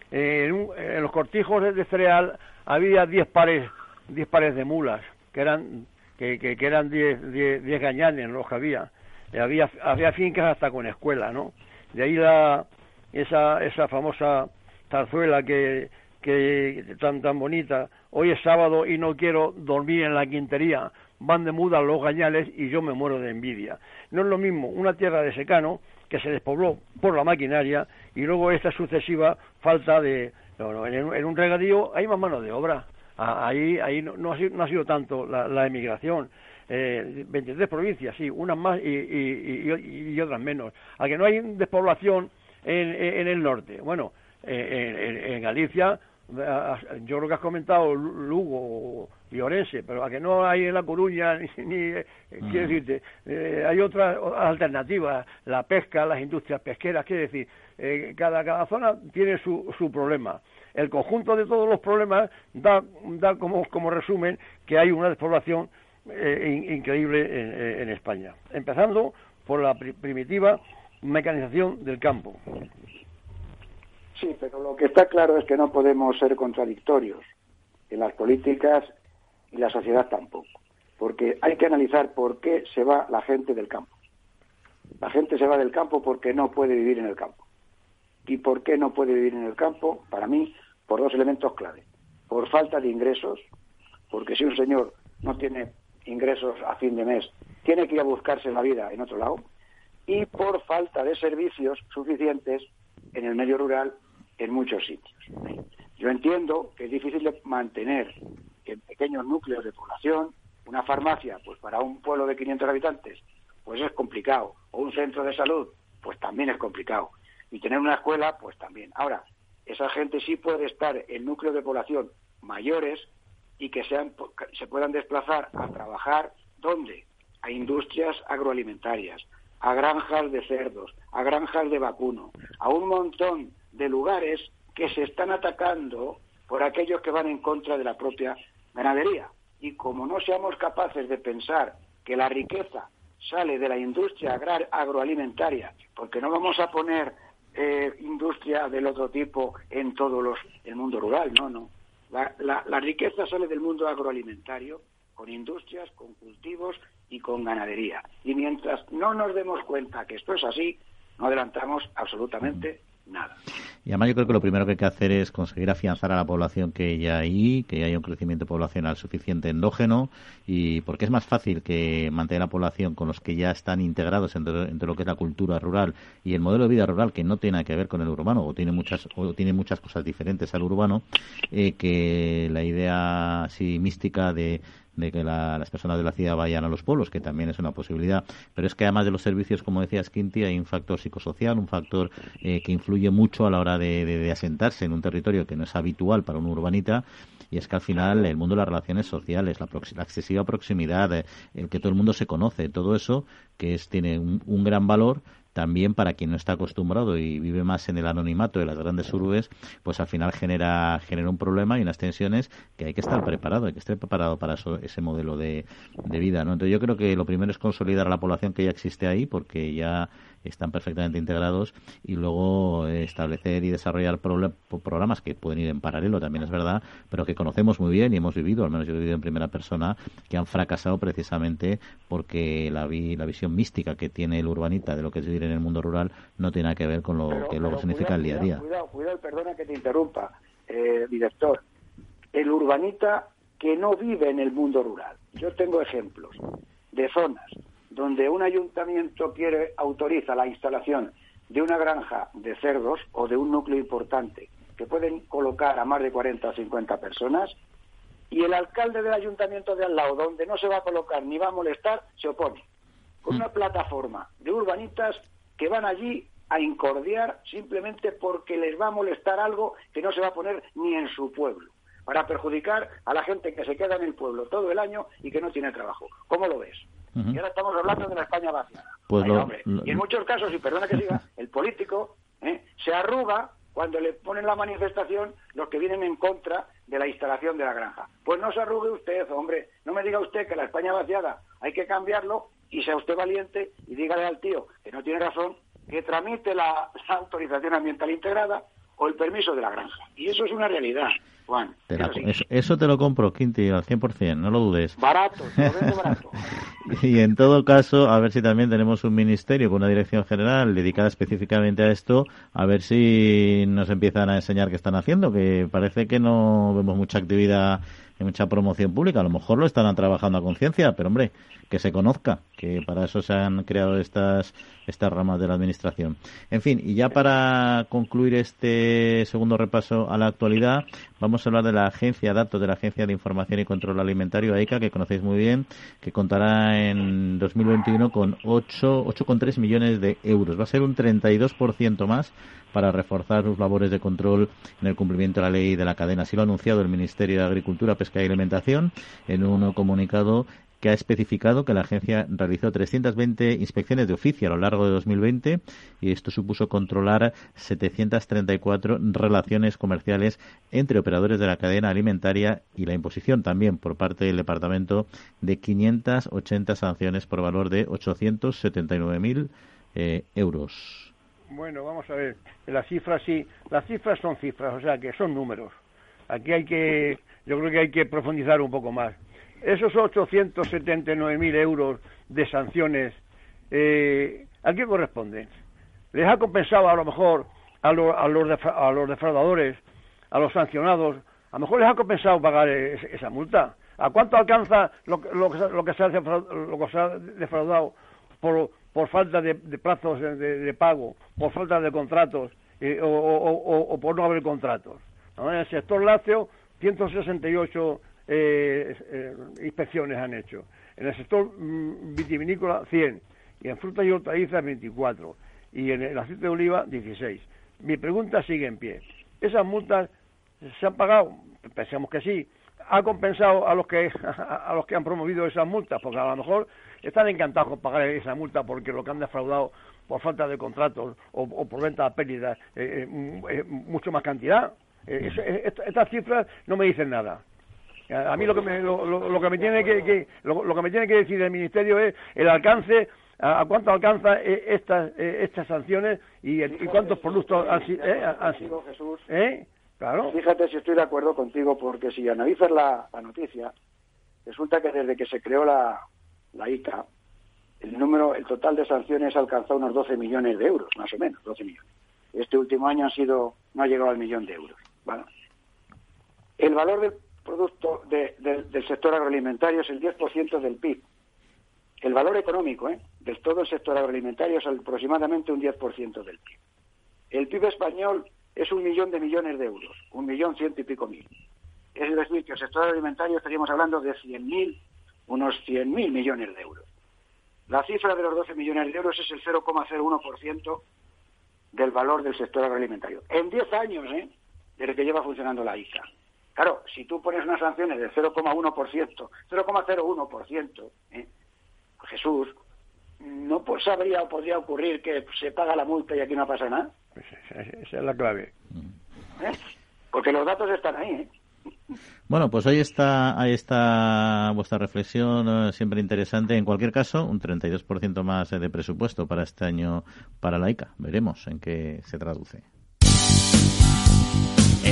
en, los cortijos de cereal había 10 pares, diez pares de mulas, que eran que, eran 10 diez, diez gañanes los que había. había. Había fincas hasta con escuela, ¿no? De ahí la, esa, esa famosa zarzuela que, que tan tan bonita, hoy es sábado y no quiero dormir en la quintería, van de muda los gañales y yo me muero de envidia. No es lo mismo una tierra de secano que se despobló por la maquinaria y luego esta sucesiva falta de... en, un regadío hay más mano de obra. Ahí, ahí no, ha, sido, no ha sido tanto la, emigración. Eh, 23 provincias, sí, unas más y, y, y, otras menos. A que no hay despoblación en, en el norte. Bueno, en, en Galicia yo creo que has comentado Lugo y Orense, pero a que no hay en La Coruña, ni, eh, quiero decirte, eh, hay otras alternativas, la pesca, las industrias pesqueras, quiero decir, eh, cada, zona tiene su, su problema. El conjunto de todos los problemas da, da como, resumen que hay una despoblación increíble en, España, empezando por la primitiva mecanización del campo. Sí, pero lo que está claro es que no podemos ser contradictorios. En las políticas y la sociedad tampoco. Porque hay que analizar por qué se va la gente del campo. La gente se va del campo porque no puede vivir en el campo. ¿Y por qué no puede vivir en el campo? Para mí, por dos elementos clave. Por falta de ingresos, porque si un señor no tiene ingresos a fin de mes, tiene que ir a buscarse la vida en otro lado, y por falta de servicios suficientes en el medio rural en muchos sitios. Yo entiendo que es difícil mantener en pequeños núcleos de población una farmacia, pues para un pueblo de 500 habitantes, pues es complicado, o un centro de salud, pues también es complicado, y tener una escuela, pues también. Ahora, esa gente sí puede estar en núcleos de población mayores y que sean, se puedan desplazar a trabajar, ¿dónde? A industrias agroalimentarias, a granjas de cerdos, a granjas de vacuno, a un montón de lugares que se están atacando por aquellos que van en contra de la propia ganadería. Y como no seamos capaces de pensar que la riqueza sale de la industria agroalimentaria, porque no vamos a poner eh, industria del otro tipo en todo los, el mundo rural, no, no. la riqueza sale del mundo agroalimentario, con industrias, con cultivos y con ganadería. Y mientras no nos demos cuenta que esto es así, no adelantamos absolutamente Y además yo creo que lo primero que hay que hacer es conseguir afianzar a la población que ya hay, que haya un crecimiento poblacional suficiente endógeno, y porque es más fácil que mantener la población con los que ya están integrados entre, lo que es la cultura rural y el modelo de vida rural que no tiene que ver con el urbano o tiene muchas o tiene muchas cosas diferentes al urbano, eh, que la idea así mística de de que las personas de la ciudad vayan a los pueblos, que también es una posibilidad. Pero es que además de los servicios, como decía Skinty, hay un factor psicosocial, un factor eh, que influye mucho a la hora de, asentarse en un territorio que no es habitual para un urbanita. Y es que al final el mundo de las relaciones sociales, la, excesiva proximidad, eh, el que todo el mundo se conoce, todo eso que es, tiene un gran valor también para quien no está acostumbrado y vive más en el anonimato de las grandes urbes, pues al final genera, genera un problema y unas tensiones que hay que estar preparado, hay que estar preparado para ese modelo de, de vida. ¿no? Entonces yo creo que lo primero es consolidar a la población que ya existe ahí, porque ya están perfectamente integrados y luego establecer y desarrollar programas que pueden ir en paralelo, también es verdad, pero que conocemos muy bien y hemos vivido, al menos yo he vivido en primera persona, que han fracasado precisamente porque la, la visión mística que tiene el urbanita de lo que es vivir en el mundo rural no tiene nada que ver con lo que luego significa el día a día. Cuidado, cuidado, perdona que te interrumpa, eh, director. El urbanita que no vive en el mundo rural. Yo tengo ejemplos de zonas donde un ayuntamiento quiere autoriza la instalación de una granja de cerdos o de un núcleo importante que pueden colocar a más de 40 o 50 personas y el alcalde del ayuntamiento de al lado, donde no se va a colocar ni va a molestar, se opone. Con una plataforma de urbanitas que van allí a incordiar simplemente porque les va a molestar algo que no se va a poner ni en su pueblo, para perjudicar a la gente que se queda en el pueblo todo el año y que no tiene trabajo. ¿Cómo lo ves? Y ahora estamos hablando de la España vacía. Pues Y en muchos casos, y perdona que diga, el político ¿eh? se arruga cuando le ponen la manifestación los que vienen en contra de la instalación de la granja. Pues no se arrugue usted, hombre. No me diga usted que la España vaciada hay que cambiarlo y sea usted valiente y dígale al tío que no tiene razón que tramite la autorización ambiental integrada o el permiso de la granja. Y eso es una realidad. Juan, eso, te lo compro, Quinti, al 100%, no lo dudes. Barato, barato. y en todo caso, a ver si también tenemos un ministerio con una dirección general dedicada específicamente a esto, a ver si nos empiezan a enseñar qué están haciendo, que parece que no vemos mucha actividad y mucha promoción pública. A lo mejor lo estarán trabajando a conciencia, pero hombre, que se conozca, que para eso se han creado estas, estas ramas de la Administración. En fin, y ya para concluir este segundo repaso a la actualidad, vamos a hablar de la Agencia Datos de la Agencia de Información y Control Alimentario, AICA, que conocéis muy bien, que contará en 2021 con 8,3 millones de euros. Va a ser un 32% más para reforzar sus labores de control en el cumplimiento de la ley de la cadena. Así lo ha anunciado el Ministerio de Agricultura, Pesca y Alimentación en un comunicado que ha especificado que la agencia realizó 320 inspecciones de oficio a lo largo de 2020 y esto supuso controlar 734 relaciones comerciales entre operadores de la cadena alimentaria y la imposición también por parte del departamento de 580 sanciones por valor de 879.000 eh, euros. Bueno, vamos a ver. Las cifras sí, las cifras son cifras, o sea que son números. Aquí hay que, yo creo que hay que profundizar un poco más. esos 879.000 euros de sanciones, eh, ¿a quién corresponden? ¿Les ha compensado a lo mejor a, los, a los defraudadores, a los sancionados, a lo mejor les ha compensado pagar esa multa? ¿A cuánto alcanza lo, que, se ha defraudado por, por falta de, plazos de, pago, por falta de contratos eh, o, por no haber contratos? En el sector lácteo, 168 eh, eh, inspecciones han hecho. En el sector mm, vitivinícola, 100. Y en frutas y hortalizas, 24. Y en el aceite de oliva, 16. Mi pregunta sigue en pie. ¿Esas multas se han pagado? Pensemos que sí ha compensado a los que a los que han promovido esas multas, porque a lo mejor están encantados con pagar esa multa porque lo que han defraudado por falta de contratos o, por venta a pérdidas eh, eh, mucho más cantidad. Eh, estas cifras no me dicen nada. A mí lo que me, lo, que me tiene que, lo, que me tiene que decir el ministerio es el alcance a, cuánto alcanza estas estas sanciones y, cuántos productos han, sido. ¿Eh? Fíjate si estoy de acuerdo contigo, porque si analizas la, noticia, resulta que desde que se creó la, la ICA, el número, el total de sanciones ha alcanzado unos 12 millones de euros, más o menos, 12 millones. Este último año ha sido, no ha llegado al millón de euros. El valor del producto del sector agroalimentario es el 10% del PIB. El valor económico ¿eh? de todo el sector agroalimentario es aproximadamente un 10% del PIB. El PIB español es un millón de millones de euros, un millón ciento y pico mil. Es decir, que el sector alimentario estaríamos hablando de mil, unos mil millones de euros. La cifra de los 12 millones de euros es el 0,01% del valor del sector agroalimentario. En 10 años, ¿eh? Desde que lleva funcionando la ICA. Claro, si tú pones unas sanciones del 0,1%, 0,01%, ¿eh? Jesús, no pues sabría o podría ocurrir que se paga la multa y aquí no pasa nada. Pues esa es la clave. ¿Eh? Porque los datos están ahí. ¿eh? Bueno, pues ahí está, ahí está vuestra reflexión, eh, siempre interesante. En cualquier caso, un 32% más de presupuesto para este año para la ICA. Veremos en qué se traduce.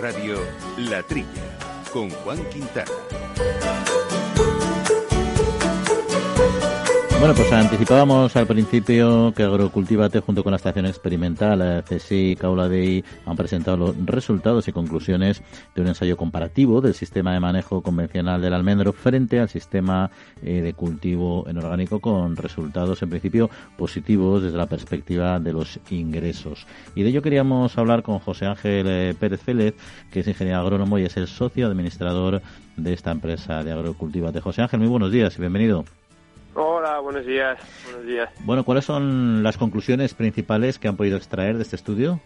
Radio, La Trilla, con Juan Quintana. Bueno, pues anticipábamos al principio que Agrocultivate junto con la estación experimental CSI Dei han presentado los resultados y conclusiones de un ensayo comparativo del sistema de manejo convencional del almendro frente al sistema eh, de cultivo en orgánico con resultados en principio positivos desde la perspectiva de los ingresos. Y de ello queríamos hablar con José Ángel eh, Pérez Félez, que es ingeniero agrónomo y es el socio administrador de esta empresa de Agrocultivate. José Ángel, muy buenos días y bienvenido. Hola, buenos días. Buenos días. Bueno, ¿cuáles son las conclusiones principales que han podido extraer de este estudio?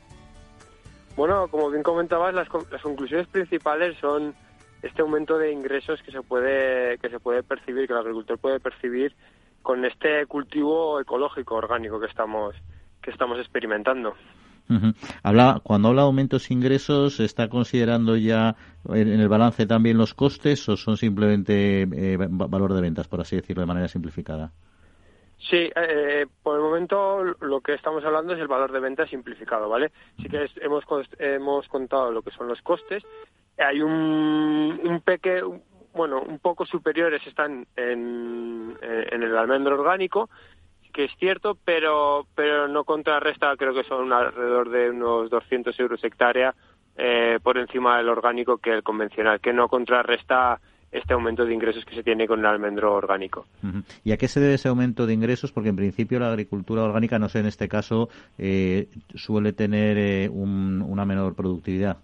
Bueno, como bien comentabas, las, las conclusiones principales son este aumento de ingresos que se puede que se puede percibir, que el agricultor puede percibir con este cultivo ecológico orgánico que estamos que estamos experimentando. Habla, cuando habla de aumentos de ingresos, ¿está considerando ya en el balance también los costes o son simplemente eh, valor de ventas, por así decirlo de manera simplificada? Sí, eh, por el momento lo que estamos hablando es el valor de venta simplificado, ¿vale? Sí que hemos, hemos contado lo que son los costes. Hay un, un peque, bueno, un poco superiores están en, en el almendro orgánico, que es cierto, pero, pero no contrarresta, creo que son alrededor de unos 200 euros hectárea eh, por encima del orgánico que el convencional, que no contrarresta este aumento de ingresos que se tiene con el almendro orgánico. ¿Y a qué se debe ese aumento de ingresos? Porque en principio la agricultura orgánica, no sé, en este caso, eh, suele tener eh, una menor productividad.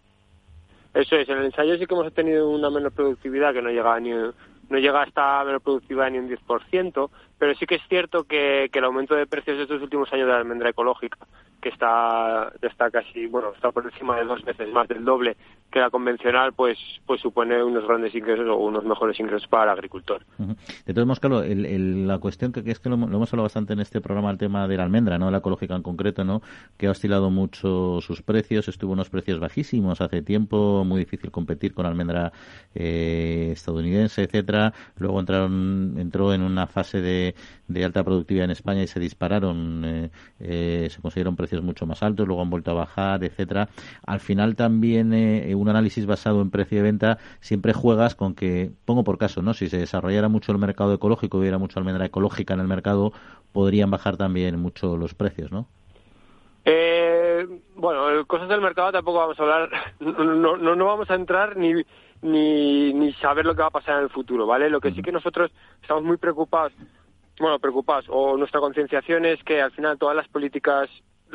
Eso es, en el ensayo sí que hemos tenido una menor productividad que no llega ni no llega hasta menor productividad ni un 10%, pero sí que es cierto que, el aumento de precios de estos últimos años de la almendra ecológica, que está, está casi, bueno, está por encima de dos veces más del doble que la convencional, pues, pues supone unos grandes ingresos o unos mejores ingresos para el agricultor. De todos modos, Carlos, la cuestión que, es que lo, hemos hablado bastante en este programa, el tema de la almendra, no la ecológica en concreto, ¿no? que ha oscilado mucho sus precios, estuvo unos precios bajísimos hace tiempo, muy difícil competir con almendra eh, estadounidense, etcétera. Luego entraron, entró en una fase de de, alta productividad en España y se dispararon, eh, eh, se consiguieron precios mucho más altos, luego han vuelto a bajar, etcétera. Al final también eh, un análisis basado en precio de venta siempre juegas con que, pongo por caso, ¿no? Si se desarrollara mucho el mercado ecológico, hubiera mucha almendra ecológica en el mercado, podrían bajar también mucho los precios, ¿no? bueno, cosas del mercado tampoco vamos a hablar, no, no, no vamos a entrar ni, ni, ni saber lo que va a pasar en el futuro, ¿vale? Lo que sí que nosotros estamos muy preocupados bueno, preocupados. O nuestra concienciación es que al final todas las políticas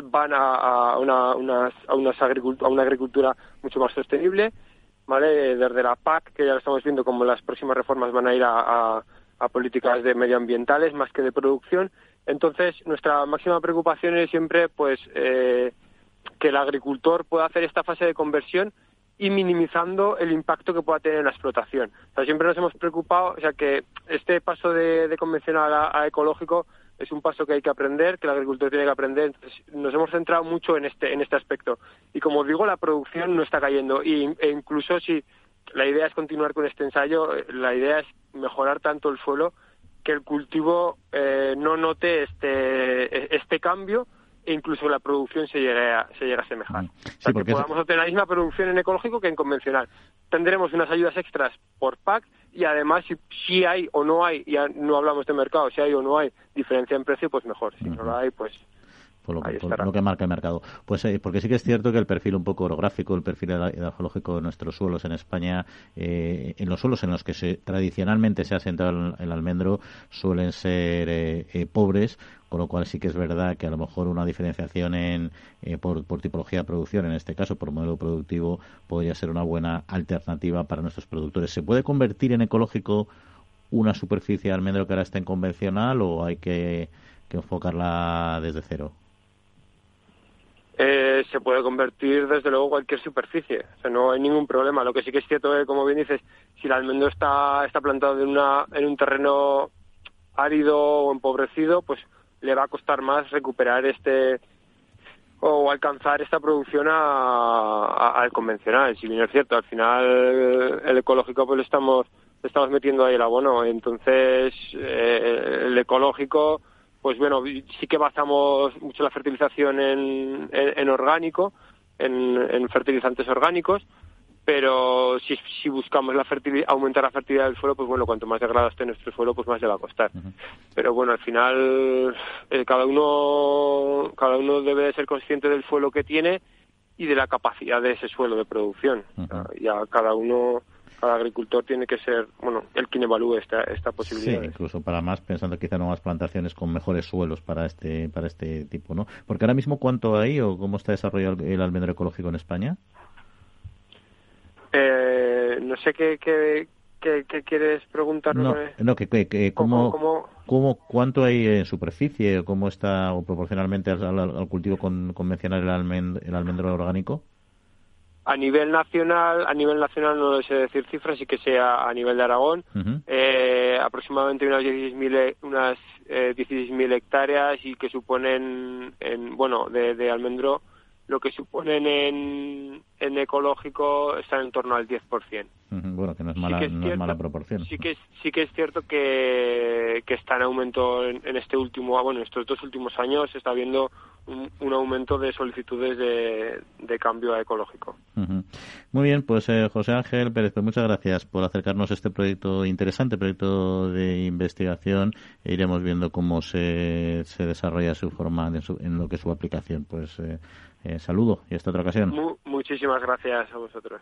van a, una, unas, a, unas a una agricultura mucho más sostenible, ¿vale? Desde la PAC, que ya lo estamos viendo como las próximas reformas van a ir a, a políticas de medioambientales más que de producción. Entonces, nuestra máxima preocupación es siempre, pues, eh, que el agricultor pueda hacer esta fase de conversión y minimizando el impacto que pueda tener en la explotación. O sea, siempre nos hemos preocupado, o sea, que este paso de, convencional a, ecológico es un paso que hay que aprender, que el agricultor tiene que aprender. Entonces, nos hemos centrado mucho en este, en este aspecto. Y como digo, la producción no está cayendo. Y, e incluso si la idea es continuar con este ensayo, la idea es mejorar tanto el suelo que el cultivo eh, no note este, este cambio e incluso la producción se llegue a, se llega a asemejar. Mm. o sea, que podamos obtener la misma producción en ecológico que en convencional. Tendremos unas ayudas extras por PAC y además si, si hay o no hay, ya no hablamos de mercado, si hay o no hay diferencia en precio, pues mejor. Si no la hay, pues por lo, que, marca el mercado. Pues eh, porque sí que es cierto que el perfil un poco orográfico, el perfil edafológico de nuestros suelos en España, eh, en los suelos en los que se, tradicionalmente se ha sentado el, almendro, suelen ser eh, pobres, con lo cual sí que es verdad que a lo mejor una diferenciación en, por, por, tipología de producción, en este caso por modelo productivo, podría ser una buena alternativa para nuestros productores. ¿Se puede convertir en ecológico una superficie de almendro que ahora está en convencional o hay que enfocarla desde cero? Eh, se puede convertir desde luego cualquier superficie, o sea, no hay ningún problema. Lo que sí que es cierto es, como bien dices, si el almendro está, está plantado en, una, en un terreno árido o empobrecido, pues le va a costar más recuperar este o alcanzar esta producción al convencional. Si bien es cierto, al final el ecológico pues estamos, estamos metiendo ahí el abono, entonces eh, el ecológico pues bueno, sí que basamos mucho la fertilización en, en, orgánico, en, fertilizantes orgánicos, pero si, si buscamos la aumentar la fertilidad del suelo, pues bueno, cuanto más degradado esté nuestro suelo, pues más le va a costar. Pero bueno, al final eh, cada uno cada uno debe ser consciente del suelo que tiene y de la capacidad de ese suelo de producción. ya cada uno cada agricultor tiene que ser, bueno, el quien evalúe esta, esta posibilidad. Sí, incluso para más, pensando quizá nuevas plantaciones con mejores suelos para este, para este tipo, ¿no? Porque ahora mismo, ¿cuánto hay o cómo está desarrollado el almendro ecológico en España? Eh, no sé qué, qué, qué, quieres preguntar. No, no que, que, ¿cómo, ¿cómo, cuánto hay en superficie o cómo está o proporcionalmente al, cultivo convencional el, el almendro orgánico? A nivel nacional, a nivel nacional no sé decir cifras, sí que sea a nivel de Aragón, eh, aproximadamente unas 16.000 unas eh, hectáreas y que suponen, en, bueno, de, de almendro, lo que suponen en, en ecológico está en torno al 10%. Bueno, que no es mala, no es mala proporción. Sí que, sí que es cierto que, que está en aumento en, este último, bueno, en estos dos últimos años se está viendo un, aumento de solicitudes de, de cambio a ecológico. Muy bien, pues eh, José Ángel Pérez, pues muchas gracias por acercarnos a este proyecto interesante, proyecto de investigación. E iremos viendo cómo se, se desarrolla su forma en, lo que es su aplicación. Pues eh, eh, saludo y hasta otra ocasión. muchísimas gracias a vosotros.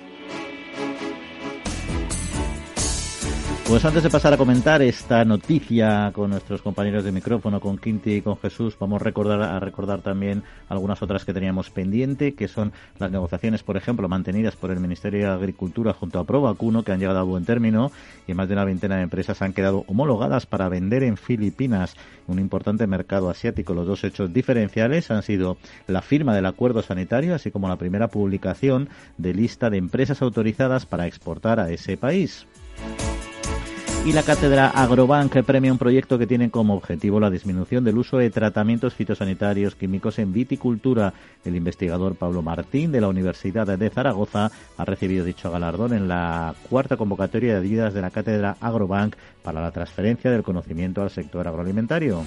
Pues antes de pasar a comentar esta noticia con nuestros compañeros de micrófono, con Quinti y con Jesús, vamos a recordar, a recordar también algunas otras que teníamos pendiente, que son las negociaciones, por ejemplo, mantenidas por el Ministerio de Agricultura junto a Provacuno, que han llegado a buen término, y más de una veintena de empresas han quedado homologadas para vender en Filipinas, un importante mercado asiático. Los dos hechos diferenciales han sido la firma del acuerdo sanitario, así como la primera publicación de lista de empresas autorizadas para exportar a ese país y la cátedra Agrobank premia un proyecto que tiene como objetivo la disminución del uso de tratamientos fitosanitarios químicos en viticultura. El investigador Pablo Martín de la Universidad de Zaragoza ha recibido dicho galardón en la cuarta convocatoria de ayudas de la cátedra Agrobank para la transferencia del conocimiento al sector agroalimentario.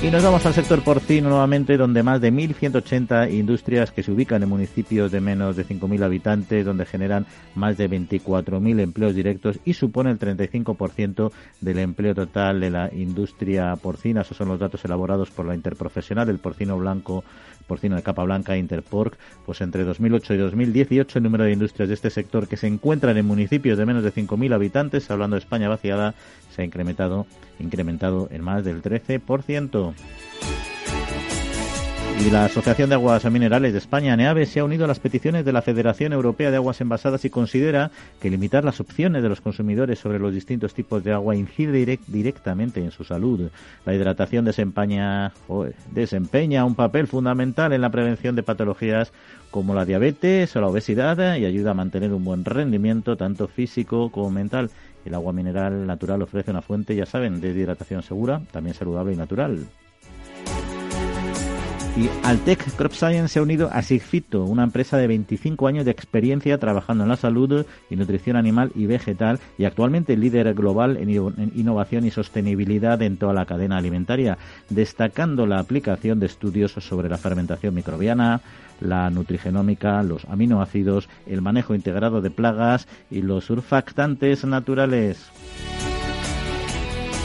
Y nos vamos al sector porcino nuevamente, donde más de 1.180 industrias que se ubican en municipios de menos de 5.000 habitantes, donde generan más de 24.000 empleos directos y supone el 35% del empleo total de la industria porcina. Esos son los datos elaborados por la Interprofesional, el porcino blanco, porcino de capa blanca Interporc. Pues entre 2008 y 2018 el número de industrias de este sector que se encuentran en municipios de menos de 5.000 habitantes, hablando de España vaciada, se ha incrementado, incrementado en más del 13%. Y la Asociación de Aguas Minerales de España, NEAVE, se ha unido a las peticiones de la Federación Europea de Aguas Envasadas y considera que limitar las opciones de los consumidores sobre los distintos tipos de agua incide directamente en su salud. La hidratación desempeña, desempeña un papel fundamental en la prevención de patologías como la diabetes o la obesidad y ayuda a mantener un buen rendimiento tanto físico como mental. El agua mineral natural ofrece una fuente, ya saben, de hidratación segura, también saludable y natural. Y Altec Crop Science se ha unido a Sigfito, una empresa de 25 años de experiencia trabajando en la salud y nutrición animal y vegetal y actualmente líder global en innovación y sostenibilidad en toda la cadena alimentaria, destacando la aplicación de estudios sobre la fermentación microbiana, la nutrigenómica, los aminoácidos, el manejo integrado de plagas y los surfactantes naturales.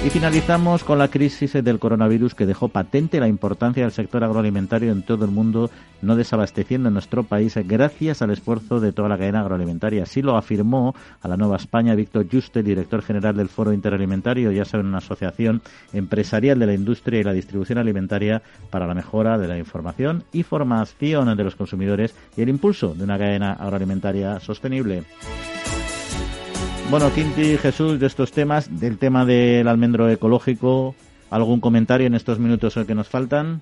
Y finalizamos con la crisis del coronavirus que dejó patente la importancia del sector agroalimentario en todo el mundo, no desabasteciendo en nuestro país gracias al esfuerzo de toda la cadena agroalimentaria. Así lo afirmó a la Nueva España Víctor Juste, director general del Foro Interalimentario, ya saben, una asociación empresarial de la industria y la distribución alimentaria para la mejora de la información y formación de los consumidores y el impulso de una cadena agroalimentaria sostenible. Bueno, Quinti, Jesús, de estos temas, del tema del almendro ecológico, ¿algún comentario en estos minutos que nos faltan?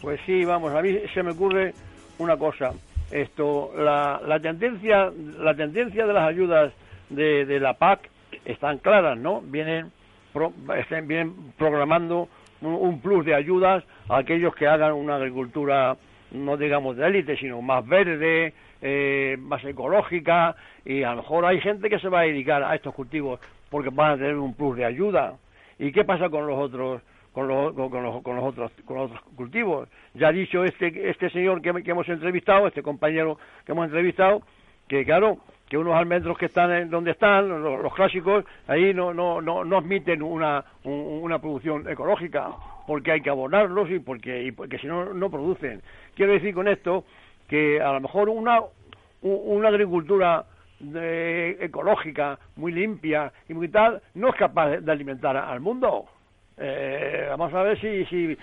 Pues sí, vamos, a mí se me ocurre una cosa. Esto, la, la tendencia, la tendencia de las ayudas de, de la PAC están claras, ¿no? Vienen, vienen programando un, un, plus de ayudas a aquellos que hagan una agricultura, no digamos de élite, sino más verde, eh, más ecológica y a lo mejor hay gente que se va a dedicar a estos cultivos porque van a tener un plus de ayuda. ¿Y qué pasa con los otros? Con los, con, los, con los otros con los otros cultivos ya ha dicho este este señor que, que hemos entrevistado este compañero que hemos entrevistado que claro que unos almendros que están en donde están, los, clásicos, ahí no, no, no, no admiten una, una producción ecológica, porque hay que abonarlos y porque, y porque si no, no producen. Quiero decir con esto que a lo mejor una, agricultura ecológica, muy limpia y muy tal, no es capaz de alimentar al mundo. Eh, vamos a ver si, si,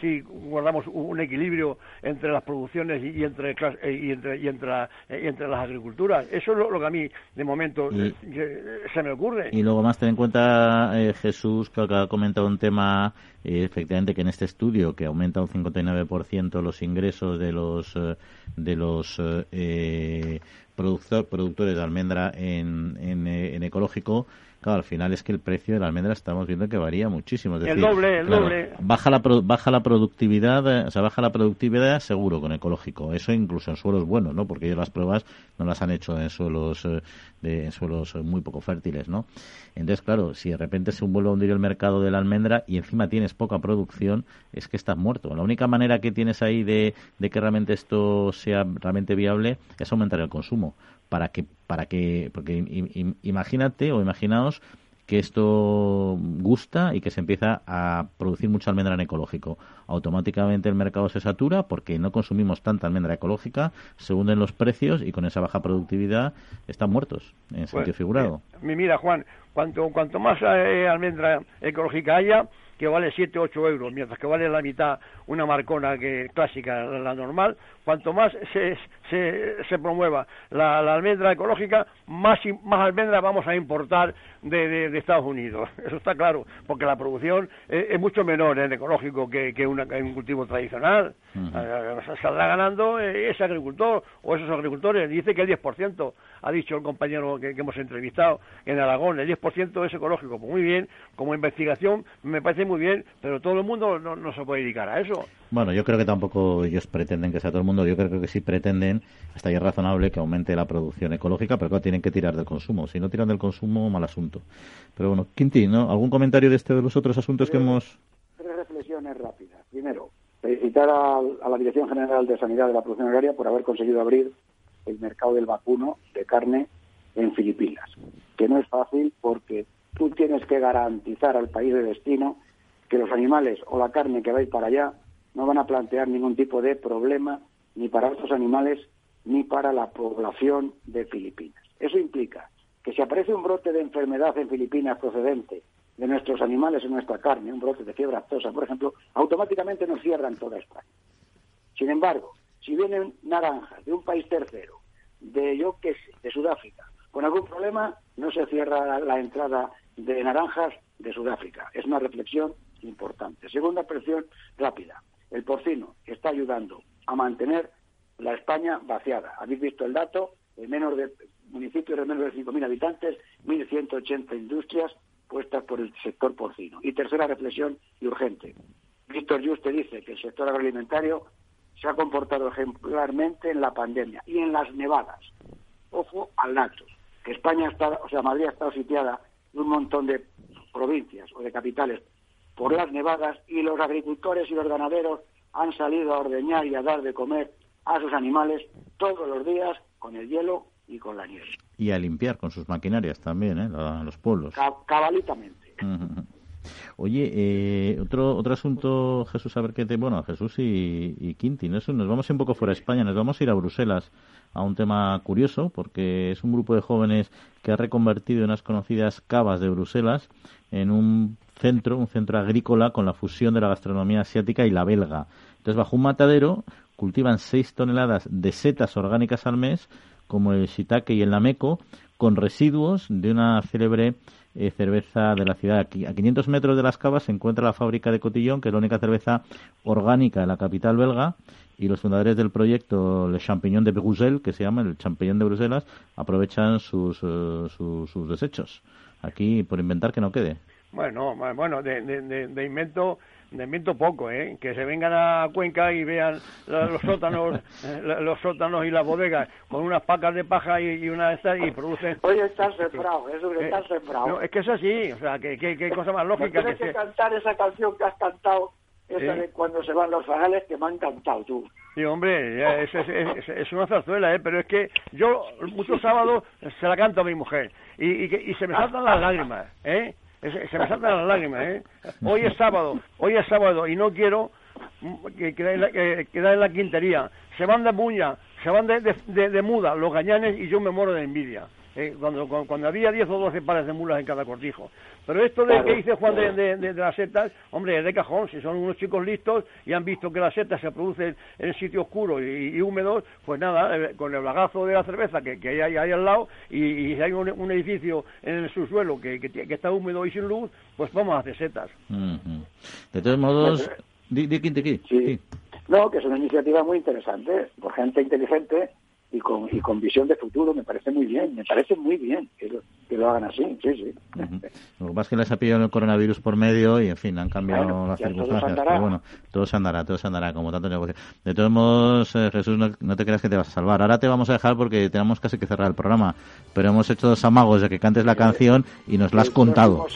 si guardamos un equilibrio entre las producciones y, entre eh, y entre y entre, eh, y entre las agriculturas. Eso es lo, que a mí de momento se me ocurre. Y luego más ten en cuenta Jesús que ha comentado un tema efectivamente que en este estudio que aumenta un 59% los ingresos de los de los productor, productores de almendra en, en, en ecológico Claro, al final es que el precio de la almendra estamos viendo que varía muchísimo. el doble, el doble. Baja la, baja la productividad, eh, o sea, baja la productividad seguro con ecológico. Eso incluso en suelos buenos, ¿no? Porque ellos las pruebas no las han hecho en suelos, eh, de, suelos muy poco fértiles, ¿no? Entonces, claro, si de repente se vuelve a hundir el mercado de la almendra y encima tienes poca producción, es que estás muerto. La única manera que tienes ahí de, de que realmente esto sea realmente viable es aumentar el consumo para que, para que, porque imagínate o imaginaos que esto gusta y que se empieza a producir mucha almendra en ecológico. Automáticamente el mercado se satura porque no consumimos tanta almendra ecológica, se hunden los precios y con esa baja productividad están muertos, en sentido pues, figurado. Eh, mira, Juan, cuanto, cuanto más eh, almendra ecológica haya, que vale 7 8 euros, mientras que vale la mitad una marcona que clásica, la normal, cuanto más se, se, se promueva la, almendra ecológica, más, más almendra vamos a importar de, de, Estados Unidos. Eso está claro, porque la producción es, mucho menor en ecológico que, que, una, un cultivo tradicional. Uh Saldrá ganando ese agricultor o esos agricultores. Dice que el 10%, ha dicho el compañero que, hemos entrevistado en Aragón, el 10% es ecológico. Pues muy bien, como investigación me parece muy bien, pero todo el mundo no, no se puede dedicar a eso. Bueno, yo creo que tampoco ellos pretenden que sea todo el mundo. Yo creo que sí pretenden, hasta ahí es razonable, que aumente la producción ecológica, pero claro, tienen que tirar del consumo. Si no tiran del consumo, mal asunto. Pero bueno, Quintín, ¿no? ¿algún comentario de este de los otros asuntos que hemos...? Tres reflexiones rápidas. Primero, felicitar a, a la Dirección General de Sanidad de la Producción Agraria por haber conseguido abrir el mercado del vacuno de carne en Filipinas, que no es fácil porque tú tienes que garantizar al país de destino que los animales o la carne que va a ir para allá no van a plantear ningún tipo de problema ni para estos animales ni para la población de Filipinas. Eso implica que si aparece un brote de enfermedad en Filipinas procedente de nuestros animales en nuestra carne, un brote de fiebre aftosa, por ejemplo, automáticamente nos cierran toda España. Sin embargo, si vienen naranjas de un país tercero, de yo qué sé, de Sudáfrica, con algún problema, no se cierra la entrada de naranjas de Sudáfrica. Es una reflexión importante. Segunda presión rápida el porcino está ayudando a mantener la España vaciada. Habéis visto el dato, en menos de municipios de menos de 5.000 habitantes, 1.180 industrias puestas por el sector porcino. Y tercera reflexión y urgente. Víctor Juste dice que el sector agroalimentario se ha comportado ejemplarmente en la pandemia y en las nevadas. Ojo al dato, que España está, o sea, Madrid ha estado sitiada en un montón de provincias o de capitales por las nevadas y los agricultores y los ganaderos han salido a ordeñar y a dar de comer a sus animales todos los días con el hielo y con la nieve. Y a limpiar con sus maquinarias también, ¿eh? los pueblos. cabalitamente. Oye, eh, otro otro asunto, Jesús, a ver qué te... Bueno, Jesús y, y Quinti, ¿no? nos vamos un poco fuera de España, nos vamos a ir a Bruselas a un tema curioso, porque es un grupo de jóvenes que ha reconvertido unas conocidas cavas de Bruselas en un centro, un centro agrícola con la fusión de la gastronomía asiática y la belga. Entonces, bajo un matadero cultivan 6 toneladas de setas orgánicas al mes, como el shiitake y el nameco, con residuos de una célebre eh, cerveza de la ciudad. Aquí, a 500 metros de las cavas se encuentra la fábrica de Cotillón, que es la única cerveza orgánica de la capital belga, y los fundadores del proyecto Le Champignon de Bruxelles, que se llama el champiñón de Bruselas, aprovechan sus, eh, sus desechos. Aquí, por inventar que no quede. Bueno, bueno, de, de, de, invento de invento poco, ¿eh? Que se vengan a Cuenca y vean los sótanos, eh, los sótanos y las bodegas con unas pacas de paja y, una de estas y producen. Oye, estás sembrado, eso que estás sembrado. No, es que es así, o sea, que, que, cosa más lógica. tienes que, cantar esa canción que has cantado, esa de cuando se van los fajales que me han cantado tú. Sí, hombre, es, es, es, una zarzuela, ¿eh? Pero es que yo muchos sábados se la canto a mi mujer y, y, y se me saltan las lágrimas, ¿eh? Se me saltan las lágrimas, ¿eh? Hoy es sábado, hoy es sábado y no quiero que quede en la quintería. Se van de puña, se van de, de, de muda los gañanes y yo me muero de envidia. Eh, cuando, cuando, había 10 o 12 pares de mulas en cada cortijo. Pero esto de que dice Juan de, de, las setas, hombre, es de cajón, si son unos chicos listos y han visto que las setas se producen en sitios oscuros y, húmedos, pues nada, eh, con el lagazo de la cerveza que, que hay, ahí al lado y, si hay un, edificio en el subsuelo que, que, está húmedo y sin luz, pues vamos a hacer setas. De todos modos, di, sí. No, que es una iniciativa muy interesante, por gente inteligente y con, y con visión de futuro, me parece muy bien, me parece muy bien. Que lo hagan así, sí, sí. Lo que pasa es que les ha pillado el coronavirus por medio y, en fin, han cambiado las circunstancias. Pero bueno, todo se andará, todo se andará, como tanto negocio. De todos modos, eh, Jesús, no, te creas que te vas a salvar. Ahora te vamos a dejar porque tenemos casi que cerrar el programa. Pero hemos hecho dos amagos de que cantes la canción y nos la has contado.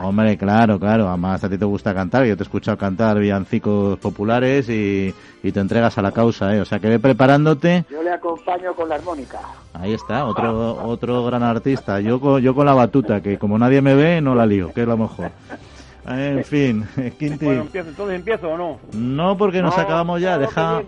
hombre, claro, claro. Además, a ti te gusta cantar. Yo te he escuchado cantar villancicos populares y, y te entregas a la causa, ¿eh? O sea, que ve preparándote. Yo le acompaño con la armónica. Ahí está, otro otro gran artista. Yo con, yo con la batuta, que como nadie me ve, no la lío, que es lo mejor. En fin, Quinti. Bueno, ¿entonces empiezo o no? No, porque nos acabamos ya. Deja,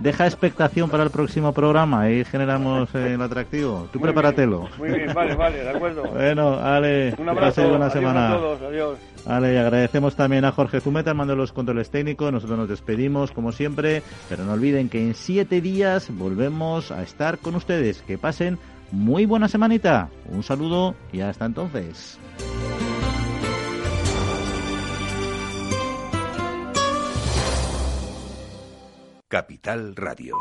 deja expectación para el próximo programa. Ahí generamos el atractivo. Tú prepáratelo. muy bien, vale, vale, de acuerdo. Bueno, Ale, un abrazo. buena semana. A todos, adiós. Vale, y agradecemos también a Jorge Zumeta, mando los controles técnicos. Nosotros nos despedimos, como siempre, pero no olviden que en siete días volvemos a estar con ustedes. Que pasen muy buena semanita. Un saludo y hasta entonces. Capital Radio.